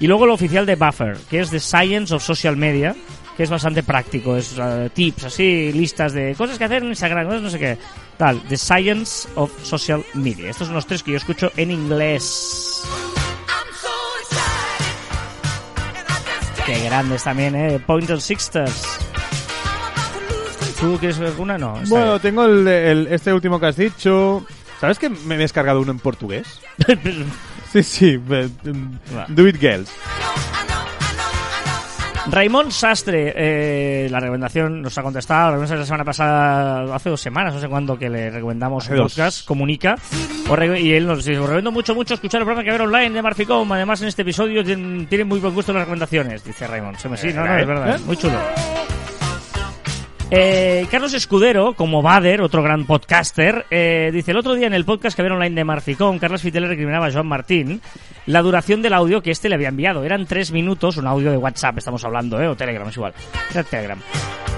Y luego lo oficial de Buffer, que es The Science of Social Media, que es bastante práctico, es uh, tips, así, listas de cosas que hacer en Instagram, cosas no sé qué. Tal, The Science of Social Media. Estos son los tres que yo escucho en inglés. Qué grandes también, eh. Pointer Sixters. ¿Tú quieres alguna? No. Bueno, tengo el, el- este último que has dicho. ¿Sabes que me he descargado uno en portugués? Sí, sí. eh, mm, Va. Do it, girls. Raymond Sastre, eh, la recomendación nos ha contestado, la semana pasada, hace dos semanas, no sé cuándo, que le recomendamos un podcast, comunica, y él nos dice, os recomiendo mucho, mucho escuchar el programa que ver online de Marficom, además en este episodio tienen, muy buen gusto las recomendaciones, dice Raymond. Sí, sí, no, no, es verdad, muy chulo. Eh, Carlos Escudero, como Bader, otro gran podcaster, eh, dice el otro día en el podcast que había online de Marficón, Carlos Fitele recriminaba a Joan Martín la duración del audio que este le había enviado. Eran tres minutos, un audio de WhatsApp, estamos hablando, ¿eh? o Telegram, es igual. Era Telegram.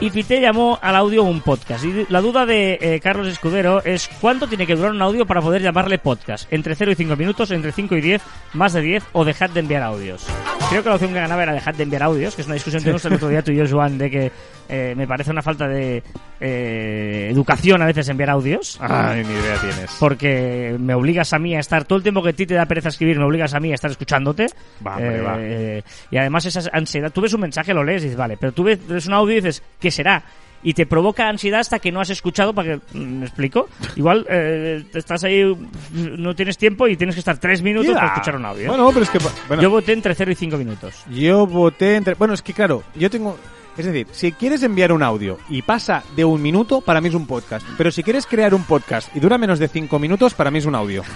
Y Fite llamó al audio un podcast. Y la duda de eh, Carlos Escudero es cuánto tiene que durar un audio para poder llamarle podcast. Entre 0 y 5 minutos, entre 5 y 10, más de 10 o dejad de enviar audios. Creo que la opción que ganaba era dejad de enviar audios, que es una discusión que tuvimos el otro día tú y yo, Joan, de que eh, me parece una falta de eh, educación a veces enviar audios. Ay, ni idea tienes. Porque me obligas a mí a estar todo el tiempo que a ti te da pereza escribir, me obligas a mí a estar escuchándote. Va, hombre, va. Eh, y además esa ansiedad. Tú ves un mensaje, lo lees y dices, vale, pero tú ves, ves un audio y dices, ¿qué será? Y te provoca ansiedad hasta que no has escuchado, para que. ¿Me explico? Igual eh, estás ahí, no tienes tiempo y tienes que estar tres minutos para escuchar un audio. Bueno, pero es que... Bueno, Yo voté entre 0 y 5 minutos. Yo voté entre... Bueno, es que claro, yo tengo... Es decir, si quieres enviar un audio y pasa de un minuto, para mí es un podcast. Pero si quieres crear un podcast y dura menos de cinco minutos, para mí es un audio.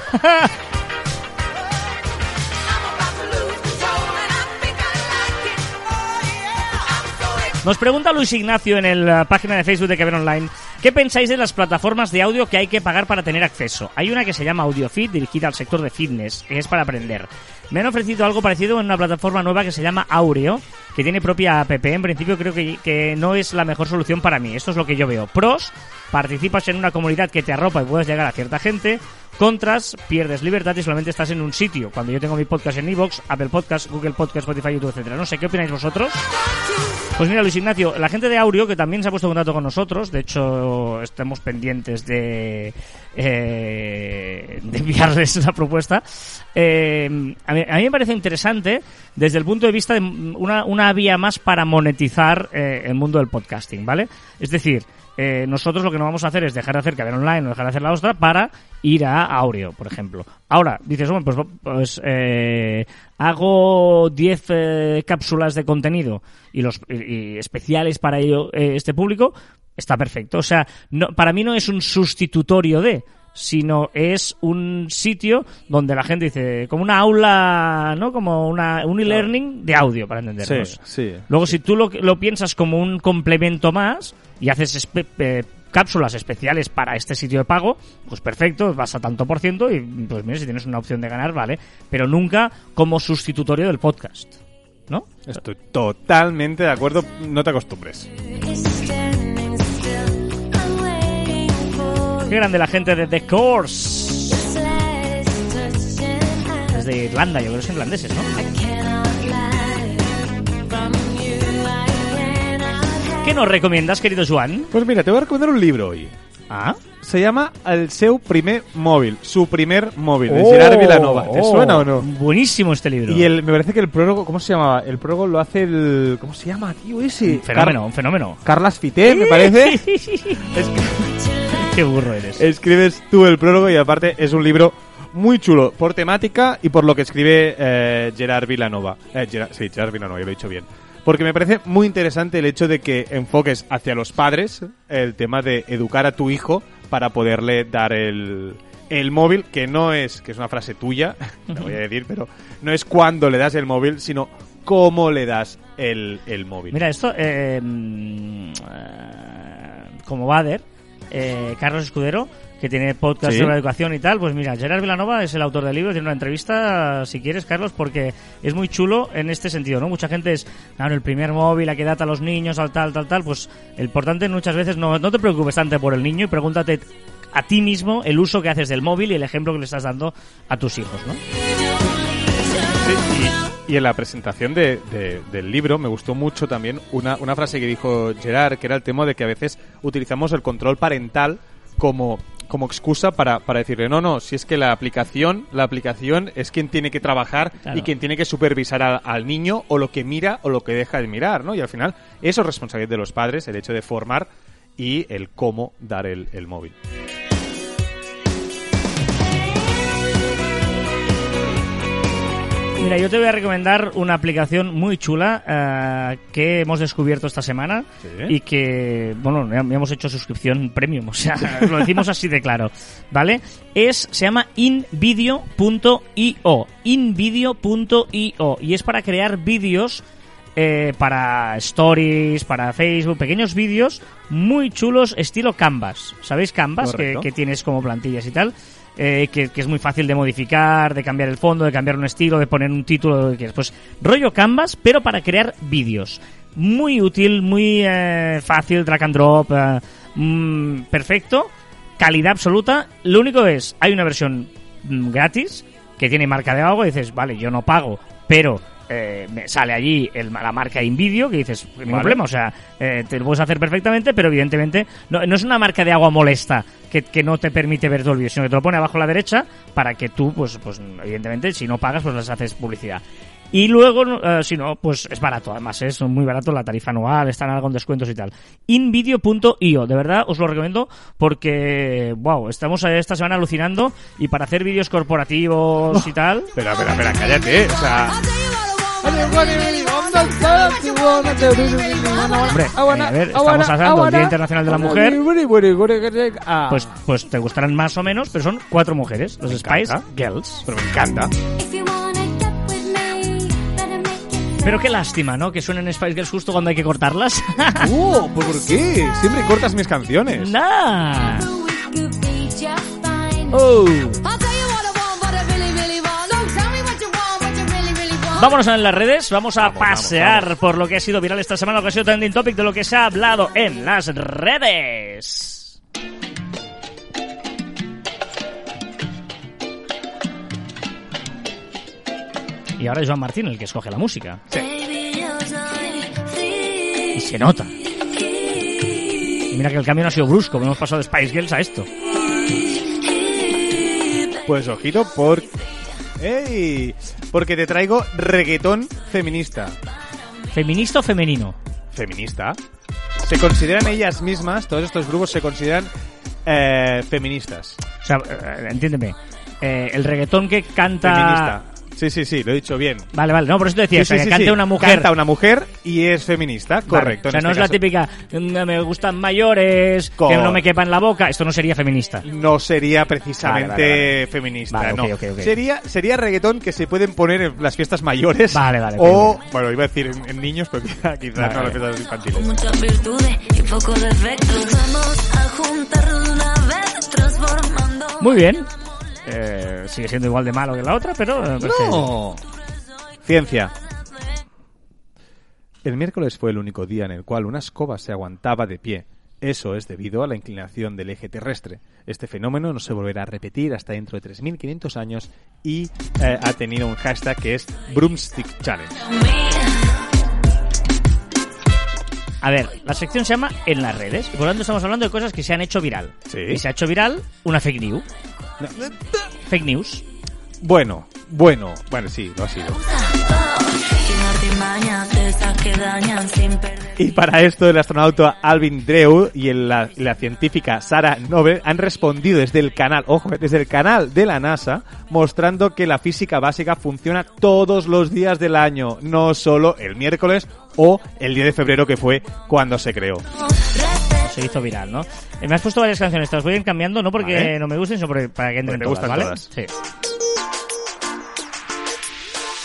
Nos pregunta Luis Ignacio en la página de Facebook de Que Ver Online, ¿qué pensáis de las plataformas de audio que hay que pagar para tener acceso? Hay una que se llama AudioFit, dirigida al sector de fitness, que es para aprender. Me han ofrecido algo parecido en una plataforma nueva que se llama Aureo, que tiene propia app. En principio creo que, que no es la mejor solución para mí. Esto es lo que yo veo. Pros, participas en una comunidad que te arropa y puedes llegar a cierta gente. Contras, pierdes libertad y solamente estás en un sitio. Cuando yo tengo mi podcast en Evox, Apple Podcast, Google Podcast, Spotify, YouTube, etcétera. No sé, ¿qué opináis vosotros? Pues mira, Luis Ignacio, la gente de Aureo, que también se ha puesto en contacto con nosotros, de hecho, estamos pendientes de, eh, de enviarles la propuesta. Eh, a, mí, a mí me parece interesante desde el punto de vista de una, una vía más para monetizar eh, el mundo del podcasting, ¿vale? Es decir, eh, nosotros lo que no vamos a hacer es dejar de hacer Caber Online o dejar de hacer la ostra para ir a Aureo, por ejemplo. Ahora, dices, bueno, pues, pues eh, hago 10 eh, cápsulas de contenido y los y especiales para ello eh, este público, está perfecto. O sea, no, para mí no es un sustitutorio de, sino es un sitio donde la gente dice, como una aula, ¿no? Como una, un e-learning de audio, para entendernos. sí. Luego, si tú lo, lo piensas como un complemento más y haces espe- eh, cápsulas especiales para este sitio de pago, pues perfecto, vas a tanto por ciento y pues mira, si tienes una opción de ganar, vale. Pero nunca como sustitutorio del podcast, ¿no? Estoy totalmente de acuerdo. No te acostumbres. Qué grande la gente de The Course. Es de Irlanda, yo creo que son irlandeses, ¿no? ¿Qué nos recomiendas, querido Joan? Pues mira, te voy a recomendar un libro hoy. Ah, Se llama El seu primer móvil, su primer móvil, de Gerard Vilanova. ¿Te oh, suena o no? Buenísimo este libro. Y el, me parece que el prólogo, ¿cómo se llamaba? El prólogo lo hace el... ¿Cómo se llama, tío, ese? Un fenómeno, un fenómeno. Car- Carlas Fité, me parece. Es- Qué burro eres. escribes tú el prólogo y aparte es un libro muy chulo por temática y por lo que escribe eh, Gerard Vilanova. Eh, Gerard- sí, Gerard Vilanova, yo lo he dicho bien. Porque me parece muy interesante el hecho de que enfoques hacia los padres el tema de educar a tu hijo para poderle dar el, el móvil, que no es, que es una frase tuya, te voy a decir, pero no es cuando le das el móvil, sino cómo le das el, el móvil. Mira, esto, eh, mm, eh, como Bader, eh, Carlos Escudero, que tiene podcast Sí. sobre educación y tal, pues mira, Gerard Vilanova es el autor del libro, tiene una entrevista, si quieres, Carlos, porque es muy chulo en este sentido, ¿no? Mucha gente es, claro, el primer móvil, a qué edad a los niños, tal, tal, tal, tal, pues el importante muchas veces no, no te preocupes tanto por el niño y pregúntate a ti mismo el uso que haces del móvil y el ejemplo que le estás dando a tus hijos, ¿no? Sí, y, y en la presentación de- de- del libro me gustó mucho también una, una frase que dijo Gerard, que era el tema de que a veces utilizamos el control parental como, como excusa para, para decirle, no, no, si es que la aplicación, la aplicación es quien tiene que trabajar Claro. y quien tiene que supervisar al, al niño o lo que mira o lo que deja de mirar, ¿no? Y al final eso es responsabilidad de los padres, el hecho de formar y el cómo dar el, el móvil. Mira, yo te voy a recomendar una aplicación muy chula eh, que hemos descubierto esta semana Sí. y que, bueno, ya hemos hecho suscripción premium, o sea, lo decimos así de claro, ¿vale? Es, se llama invideo.io, invideo.io, y es para crear vídeos eh, para stories, para Facebook, pequeños vídeos muy chulos estilo Canvas. ¿Sabéis Canvas? Que tienes como plantillas y tal. Eh, que, es muy fácil de modificar, de cambiar el fondo, de cambiar un estilo, de poner un título, lo que quieras. Pues rollo Canvas, pero para crear vídeos. Muy útil, muy eh, fácil, drag and drop, eh, mm, perfecto, calidad absoluta. Lo único es, hay una versión mm, gratis que tiene marca de agua y dices, vale, yo no pago, pero eh, me sale allí el- la marca InVideo que dices, ningún Vale. problema, o sea, eh, te lo puedes hacer perfectamente, pero evidentemente no, no es una marca de agua molesta que, que no te permite ver todo el vídeo, sino que te lo pone abajo a la derecha para que tú, pues, pues evidentemente, si no pagas, pues les haces publicidad. Y luego, eh, si no, pues es barato, además es muy barato la tarifa anual, están algo con descuentos y tal. Invideo.io, de verdad os lo recomiendo porque, wow, estamos eh, esta semana alucinando y para hacer vídeos corporativos y tal, Espera, espera, espera, cállate, o sea... Hombre, eh, a ver, estamos hablando del Día Internacional de la Mujer, Ah, pues, pues te gustarán más o menos, pero son cuatro mujeres, los Me Spice encanta. Girls. pero me encanta. Pero qué lástima, ¿no? Que suenen Spice Girls justo cuando hay que cortarlas. Uh, ¿pues ¿por qué? Siempre cortas mis canciones. nah. Oh. Vámonos en las redes, vamos a Vamos, pasear vamos. por lo que ha sido viral esta semana, lo que ha sido trending topic de lo que se ha hablado en las redes. Y ahora es Joan Martín el que escoge la música. Y se nota. Y mira que el cambio no ha sido brusco, hemos pasado de Spice Girls a esto. Pues ojito por... ¡Ey! Porque te traigo reggaetón feminista. ¿Feminista o femenino? ¿Feminista? Se consideran ellas mismas, todos estos grupos se consideran eh, feministas. O sea, eh, entiéndeme. eh, el reggaetón que canta... Feminista. Sí, sí, sí, lo he dicho bien. Vale, vale, no, por eso te decía, Sí, sí, que sí, cante sí. una mujer. Canta una mujer y es feminista, Vale, correcto. O sea, en no este es la caso. típica, "Mm, me gustan mayores, Cor- que no me quepa en la boca. Esto no sería feminista. No sería precisamente Vale, vale, vale. feminista, Vale, no. ok, ok, ok. Sería, sería reggaetón que se pueden poner en las fiestas mayores. Vale, vale, O, bueno, iba a decir en, en niños, pero quizá, quizá Vale, no en las fiestas infantiles. Muchas virtudes y pocos defectos. Vamos a juntarnos una vez, transformando. Muy bien. Eh, sigue siendo igual de malo que la otra, pero... eh, pues, eh, No. Ciencia. El miércoles fue el único día en el cual una escoba se aguantaba de pie. Eso es debido a la inclinación del eje terrestre. Este fenómeno no se volverá a repetir hasta dentro de 3.500 años y eh, ha tenido un hashtag que es Broomstick Challenge. A ver, la sección se llama En las redes. Y por lo tanto estamos hablando de cosas que se han hecho viral. Sí. Y se ha hecho viral una fake news. Fake news. Bueno, bueno, bueno, sí, lo ha sido. Y para esto el astronauta Alvin Dreu y la, científica Sarah Nobel han respondido desde el canal, ojo, desde el canal de la NASA, mostrando que la física básica funciona todos los días del año, no solo el miércoles o el día de febrero que fue cuando se creó. Se hizo viral, ¿no? Eh, Me has puesto varias canciones, te las voy a ir cambiando, no porque Vale. no me gusten, sino porque- para que entren Porque te todas, gustan ¿vale? todas.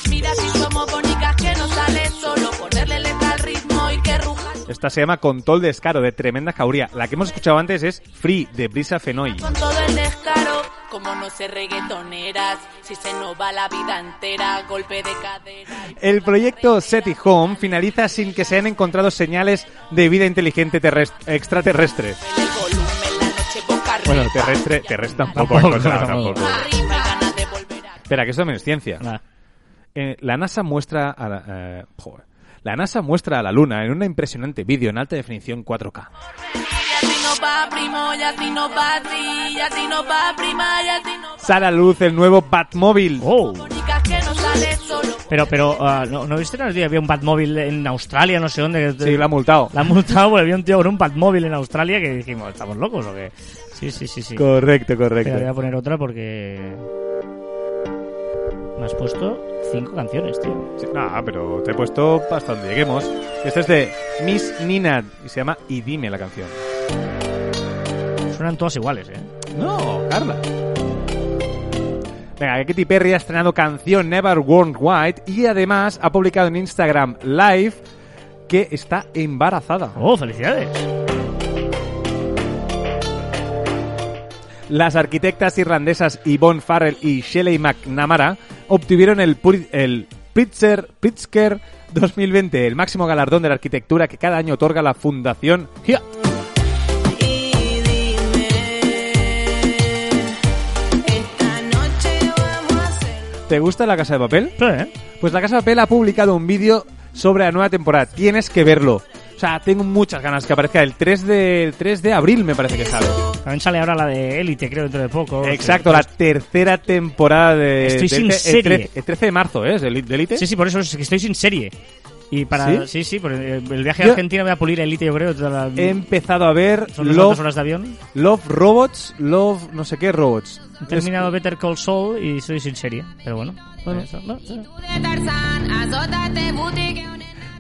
Sí. Mira si somos bonitas que no sale solo ponerle letra al ritmo y que ruja Esta se llama Contol Descaro, de Tremenda Jauría. La que hemos escuchado antes es Free, de Brisa Fenoy. con todo el descaro. Como no ser reggaetoneras, si se nos va la vida entera, golpe de cadera. y- El proyecto SETI Home finaliza sin que se hayan encontrado señales de vida inteligente terrest- extraterrestre. Bueno, terrestre, terrestre tampoco, Tampoco, encontrado, tampoco. Espera, que eso también es ciencia. Nada. Eh, la NASA muestra a la, eh, joder. La NASA muestra a la Luna en un impresionante vídeo en alta definición 4K. Va, primo, y así no va, sí, y así no va, prima, y así no. Sale a luz el nuevo Batmóvil. Oh. Pero, pero, ah, ¿no, ¿no viste que había un Batmóvil en Australia, no sé dónde? Sí, la ha multado. La han multado porque había un tío con un Batmóvil en Australia que dijimos, ¿estamos locos o qué? Sí, sí, sí, sí. Correcto, correcto. voy a poner otra porque... Me has puesto cinco canciones, tío. Sí, no, pero te he puesto hasta donde lleguemos. Este es de Miss Ninad y se llama Y dime la canción. Suenan todas iguales, ¿eh? No, Carla. Venga, Katy Perry ha estrenado canción Never Worn White y además ha publicado en Instagram Live que está embarazada. ¡Oh, felicidades! Las arquitectas irlandesas Yvonne Farrell y Shelley McNamara obtuvieron el, el Pritzker, Pritzker 2020, el máximo galardón de la arquitectura que cada año otorga la Fundación HIA. ¿Te gusta La Casa de Papel? Sí, ¿eh? Pues La Casa de Papel ha publicado un vídeo sobre la nueva temporada. Tienes que verlo. O sea, tengo muchas ganas que aparezca el 3 de, el 3 de abril, me parece que sale. También sale ahora la de Élite, creo, dentro de poco. Exacto, la tercera temporada de... Estoy de sin el serie. 13, el 13 de marzo, ¿eh? ¿Es de Elite? Sí, sí, por eso es que estoy sin serie. Y para... ¿Sí? Sí, sí, por el el viaje a Argentina voy a pulir Élite, yo creo. Toda la... He empezado a ver Son unas Love, horas de avión. Love Robots, Love no sé qué Robots. He terminado Better Call Saul y estoy sin serie. Pero bueno. eso, no,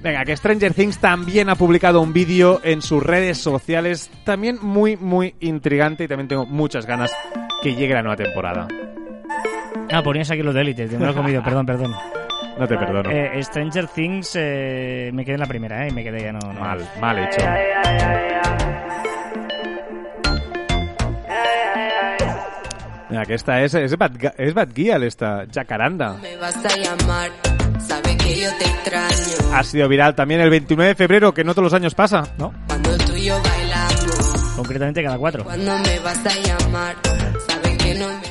Venga, que Stranger Things también ha publicado un vídeo en sus redes sociales, también muy, muy intrigante y también tengo muchas ganas que llegue la nueva temporada. Ah, ponías aquí los de Élite, me lo he comido, perdón, perdón. No te perdono. Eh, Stranger Things eh, me quedé en la primera, ¿eh? Y me quedé ya no... no. Mal, mal hecho. Mira, que esta es, es, Bad, es Bad esta Jacaranda. Me vas a llamar, sabe que yo te extraño. Ha sido viral también el 29 de febrero, que no todos los años pasa. ¿No? Cuando tú y yo bailamos, Concretamente cada cuatro. cuando me vas a llamar, sabe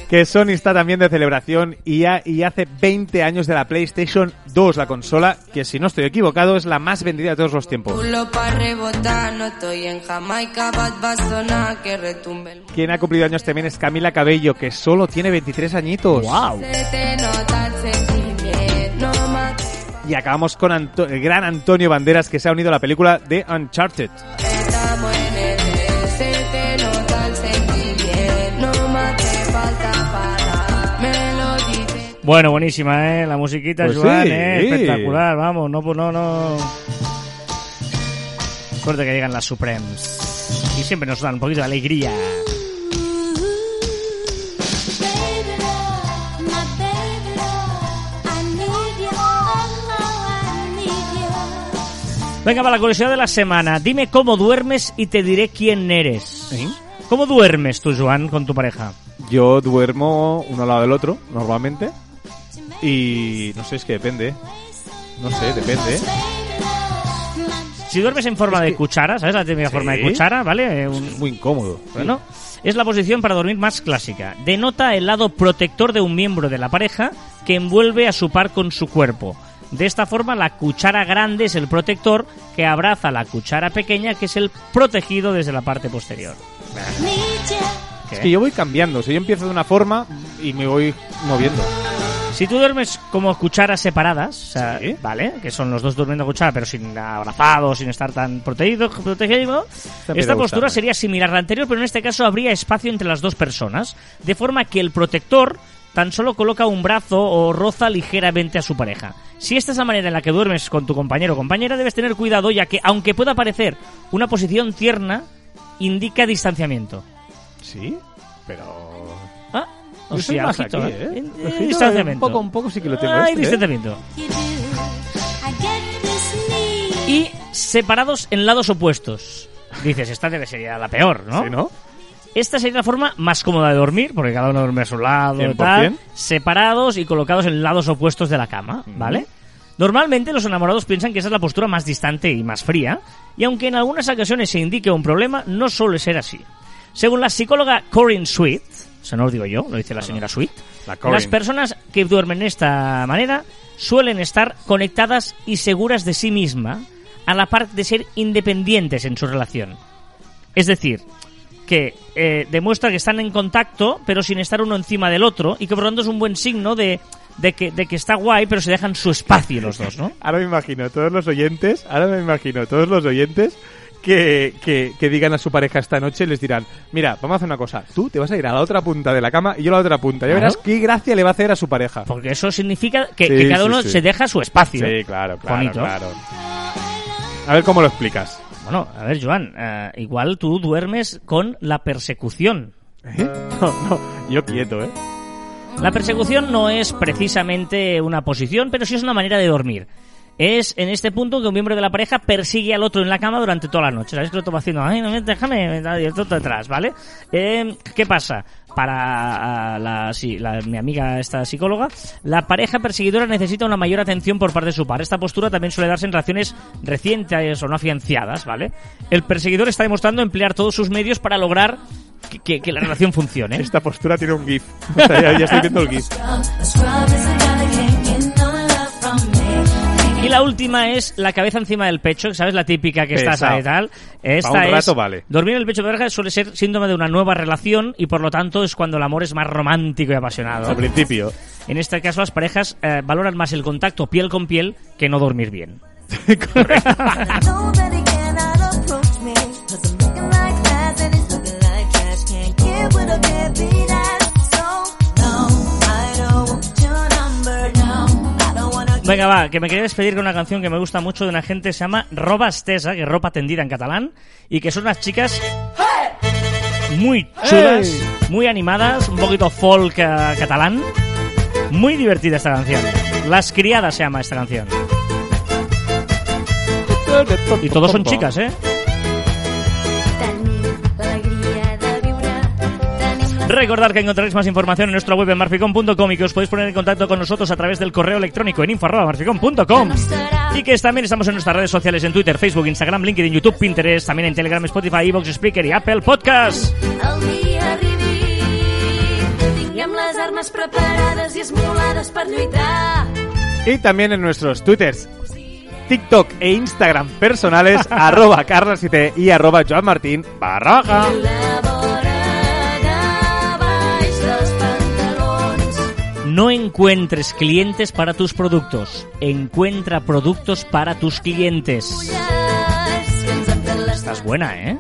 que Sony está también de celebración y, ha- y hace 20 años de la PlayStation 2, la consola que si no estoy equivocado es la más vendida de todos los tiempos. Quien ha cumplido años también es Camila Cabello, que solo tiene 23 añitos. Y acabamos con Anto- el gran Antonio Banderas, que se ha unido a la película de Uncharted. estamos en el Bueno, buenísima, ¿eh? La musiquita, Pues Joan, sí. ¿eh? Espectacular, vamos, no, pues no, no... Suerte que llegan las Supremes. Y siempre nos dan un poquito de alegría. Venga, va la curiosidad de la semana. Dime cómo duermes y te diré quién eres. ¿Cómo duermes tú, Joan, con tu pareja? Yo duermo uno al lado del otro, normalmente. Y no sé, es que depende. No sé, depende. Si duermes en forma Es de cuchara, ¿sabes la típica Sí. forma de cuchara, ¿vale? Un- Muy incómodo. Bueno, es la posición para dormir más clásica. Denota el lado protector de un miembro de la pareja que envuelve a su par con su cuerpo. De esta forma, la cuchara grande es el protector que abraza a la cuchara pequeña, que es el protegido desde la parte posterior. Es que yo voy cambiando. O sea, yo empiezo de una forma y me voy moviendo. Si tú duermes como cucharas separadas, o sea, Sí. ¿vale? Que son los dos durmiendo cuchara, pero sin abrazados, sin estar tan protegido, protegido. Esta postura sería similar a la anterior, pero en este caso habría espacio entre las dos personas, de forma que el protector tan solo coloca un brazo o roza ligeramente a su pareja. Si esta es la manera en la que duermes con tu compañero o compañera, debes tener cuidado, ya que aunque pueda parecer una posición tierna, indica distanciamiento. Sí, pero. Yo soy sea, aquí, ¿eh? ¿eh? Eh, distanciamiento. Un poco, un poco sí que lo tengo. Hay este, ¿eh? distanciamiento. Y separados en lados opuestos. Dices, esta debe ser ya la peor, ¿no? Sí, ¿no? Esta sería la forma más cómoda de dormir, porque cada uno duerme a su lado, y 100%. tal, separados y colocados en lados opuestos de la cama, ¿vale? Normalmente los enamorados piensan que esa es la postura más distante y más fría, y aunque en algunas ocasiones se indique un problema, no suele ser así. Según la psicóloga Corinne Sweet, eso no lo digo yo, lo dice la señora Sweet, La las personas que duermen de esta manera suelen estar conectadas y seguras de sí misma, a la par de ser independientes en su relación. Es decir, que eh, demuestra que están en contacto, pero sin estar uno encima del otro, y que por lo tanto es un buen signo de, de, que, de que está guay, pero se dejan su espacio los dos, ¿no? Ahora me imagino todos los oyentes, ahora me imagino todos los oyentes que, que, que digan a su pareja esta noche, les dirán, mira, vamos a hacer una cosa, tú te vas a ir a la otra punta de la cama y yo a la otra punta. Ya Claro. verás qué gracia le va a hacer a su pareja. Porque eso significa que, Sí, que cada sí, uno sí. se deja su espacio. Sí, claro, claro, Bonito. claro. A ver cómo lo explicas. Bueno, a ver, Joan, eh, igual tú duermes con la persecución. ¿Eh? No, no, yo quieto, ¿eh? La persecución no es precisamente una posición, pero sí es una manera de dormir. Es en este punto que un miembro de la pareja persigue al otro en la cama durante toda la noche. ¿Sabes que lo toma haciendo? Ay, no, déjame, y el otro detrás, ¿vale? Eh, ¿Qué pasa? Para ah, la, sí, la- mi amiga, esta psicóloga, la pareja perseguidora necesita una mayor atención por parte de su par. Esta postura también suele darse en relaciones recientes o no afianzadas, ¿vale? El perseguidor está demostrando emplear todos sus medios para lograr que, que- que la relación funcione. Esta postura tiene un GIF. O sea, ya, ya estoy viendo el GIF. Y la última es la cabeza encima del pecho, ¿sabes? La típica que estás Pesado. ahí tal. Esta Pa' un rato es, vale. Dormir en el pecho de pareja suele ser síntoma de una nueva relación y por lo tanto es cuando el amor es más romántico y apasionado. Al principio. En este caso las parejas eh, valoran más el contacto piel con piel que no dormir bien. Venga, va, que me quería despedir con una canción que me gusta mucho de una gente que se llama Roba Estesa, que es ropa tendida en catalán, y que son unas chicas muy chulas, muy animadas, un poquito folk eh, catalán. Muy divertida esta canción. Las criadas se llama esta canción. Y todos son chicas, ¿eh? Recordad que encontraréis más información en nuestra web en marficom.com y que os podéis poner en contacto con nosotros a través del correo electrónico en info.marficom.com. Y que también estamos en nuestras redes sociales en Twitter, Facebook, Instagram, LinkedIn, YouTube, Pinterest, también en Telegram, Spotify, Evox, Speaker y Apple Podcast. el dia arribi. Tinguem les armes preparades i esmolades per lluitar. Y también en nuestros twitters, TikTok e Instagram personales, arroba carlos7 y arroba joanmartin barra baja. No encuentres clientes para tus productos, encuentra productos para tus clientes. Estás buena, ¿eh?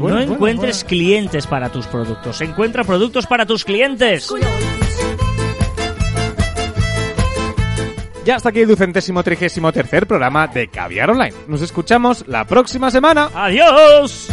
No encuentres clientes para tus productos, encuentra productos para tus clientes. Ya hasta aquí el ducentésimo trigésimo tercer programa de Caviar Online. Nos escuchamos la próxima semana. ¡Adiós!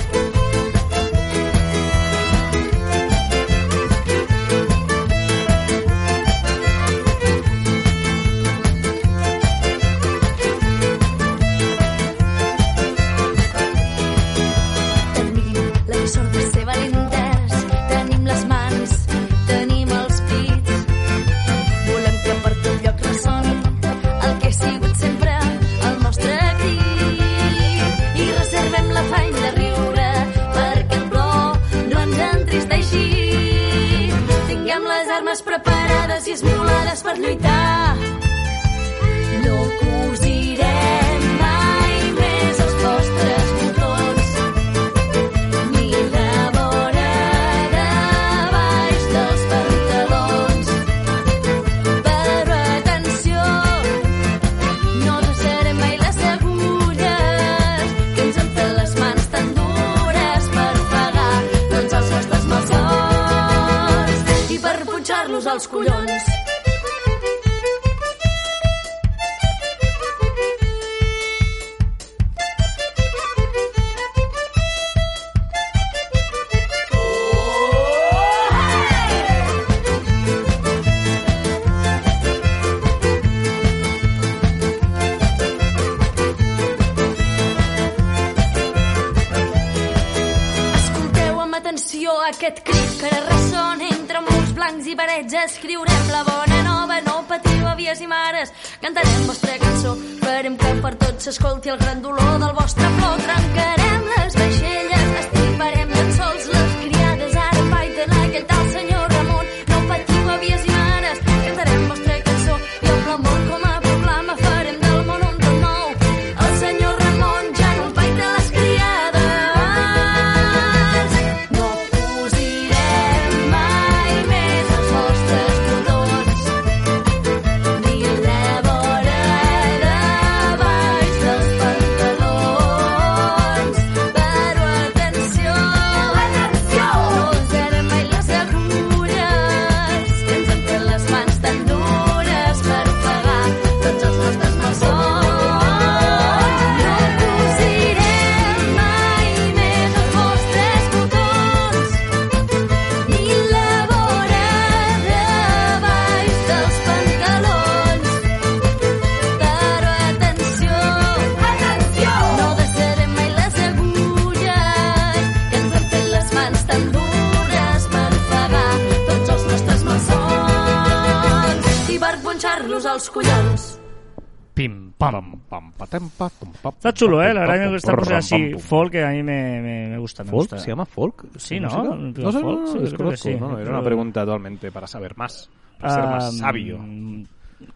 Chulo, ¿eh? La verdad que cosa pam, así, folk, que a mí me, me, me gusta. Me ¿Folk? gusta. ¿Se llama folk? Sí, ¿Esta ¿no? No folk, no, sí, no, que sí. era una pregunta totalmente para saber más, para ser Ah, más sabio. mm,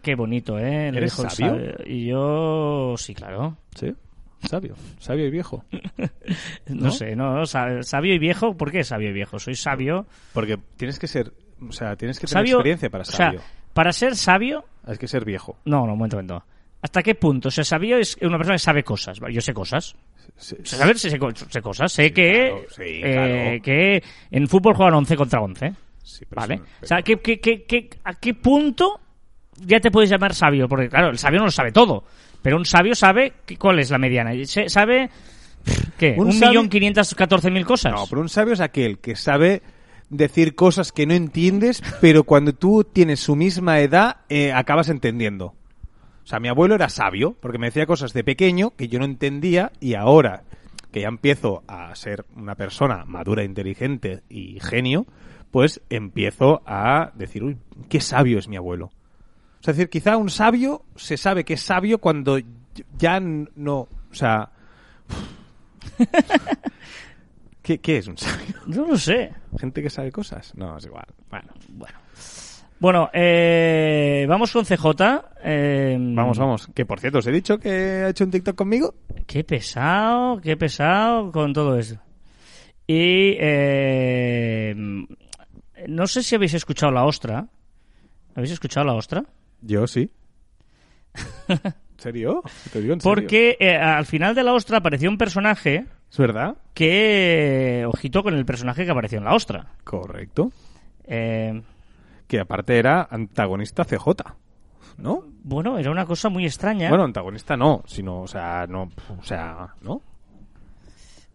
Qué bonito, ¿eh? Le ¿Eres sabio? Y yo, sí, claro. ¿Sí? Sabio, sabio y viejo. No, ¿No? sé, no, sa- sabio y viejo, ¿por qué sabio y viejo? Soy sabio. Porque tienes que ser, o sea, tienes que tener sabio experiencia para o sea, sabio. para ser sabio, Hay que ser viejo. no, no, un momento, un momento. ¿Hasta qué punto? O sea, sabio es una persona que sabe cosas. Yo sé cosas. Sí, O sea, saber si sé, sé cosas. Sé que, claro, eh, claro. que en fútbol juegan 11 contra 11. sí, pero ¿Vale? O sea, ¿qué, qué, qué, ¿a qué punto ya te puedes llamar sabio? Porque, claro, el sabio no lo sabe todo. Pero un sabio sabe que- cuál es la mediana. ¿Sabe qué? Un ¿Un, millón quinientas catorce mil cosas? No, pero un sabio es aquel que sabe decir cosas que no entiendes, pero cuando tú tienes su misma edad, eh, acabas entendiendo. O sea, mi abuelo era sabio, porque me decía cosas de pequeño que yo no entendía y ahora que ya empiezo a ser una persona madura, inteligente y genio, pues empiezo a decir, uy, qué sabio es mi abuelo. O sea, es decir, quizá un sabio se sabe que es sabio cuando ya no, o sea... ¿Qué, qué es un sabio? No lo sé. ¿Gente que sabe cosas? No, es igual. Bueno, Bueno. Bueno, eh, vamos con CJ. eh, vamos, vamos. Que por cierto, os he dicho que ha hecho un TikTok conmigo. Qué pesado, qué pesado con todo eso. Y eh, no sé si habéis escuchado la ostra. ¿Habéis escuchado la ostra? Yo sí. ¿En serio? Te digo en serio. Porque eh, al final de la ostra apareció un personaje ¿Es verdad? que, ojito con el personaje que apareció en la ostra. Correcto. Eh, Que aparte era antagonista CJ. ¿no? Bueno, era una cosa muy extraña. Bueno, antagonista no, sino, o sea, no, o sea, ¿no?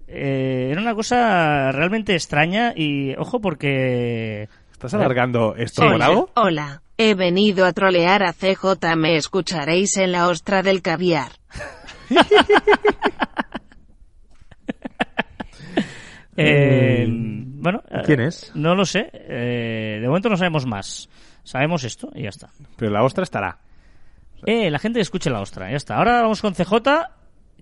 Eh, era una cosa realmente extraña y, ojo, porque... ¿Estás alargando esto Sí, por algo? Hola, he venido a trolear a CJ, me escucharéis en la ostra del caviar. eh, bueno... eh, ¿Quién es? No lo sé. eh, de momento no sabemos más. Sabemos esto y ya está. Pero la ostra estará. Eh, la gente escuche la ostra, ya está. Ahora vamos con CJ,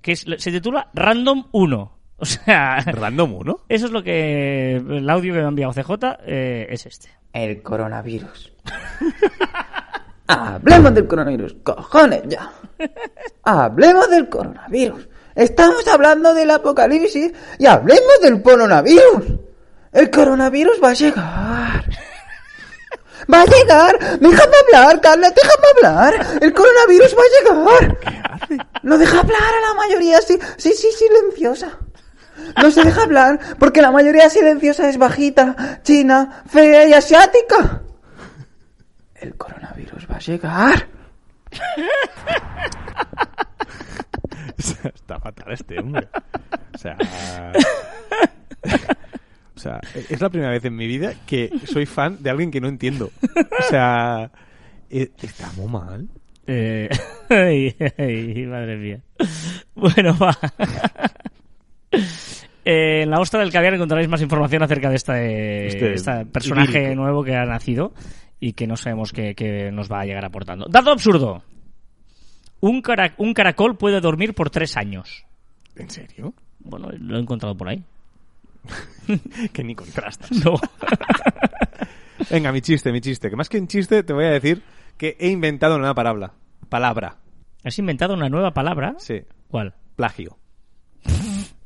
que es- se titula Random 1. O sea, Random 1. eso es lo que... El audio que me ha enviado CJ eh, es este. El coronavirus. Hablemos del coronavirus, cojones ya. Hablemos del coronavirus. Estamos hablando del apocalipsis y hablemos del coronavirus. El coronavirus va a llegar. Va a llegar. Déjame hablar, Carla, déjame hablar. El coronavirus va a llegar. No deja hablar a la mayoría, sí, sí, sí, silenciosa. No se deja hablar porque la mayoría silenciosa es bajita, china, fea y asiática. El coronavirus va a llegar. Está fatal este hombre. O sea... O sea, es la primera vez en mi vida que soy fan de alguien que no entiendo. O sea, eh, está muy mal. Eh, ay, ay, madre mía. Bueno, va. Eh, en la ostra del caviar encontraréis más información acerca de este, Este este personaje nuevo que ha nacido y que no sabemos qué, qué nos va a llegar aportando. Dato absurdo. Un, cara- un caracol puede dormir por tres años. ¿En serio? Bueno, lo he encontrado por ahí. Que ni contrastas. No. Venga, mi chiste, mi chiste. Que más que un chiste, te voy a decir que he inventado una nueva palabra. Palabra. ¿Has inventado una nueva palabra? Sí. ¿Cuál? Plagio.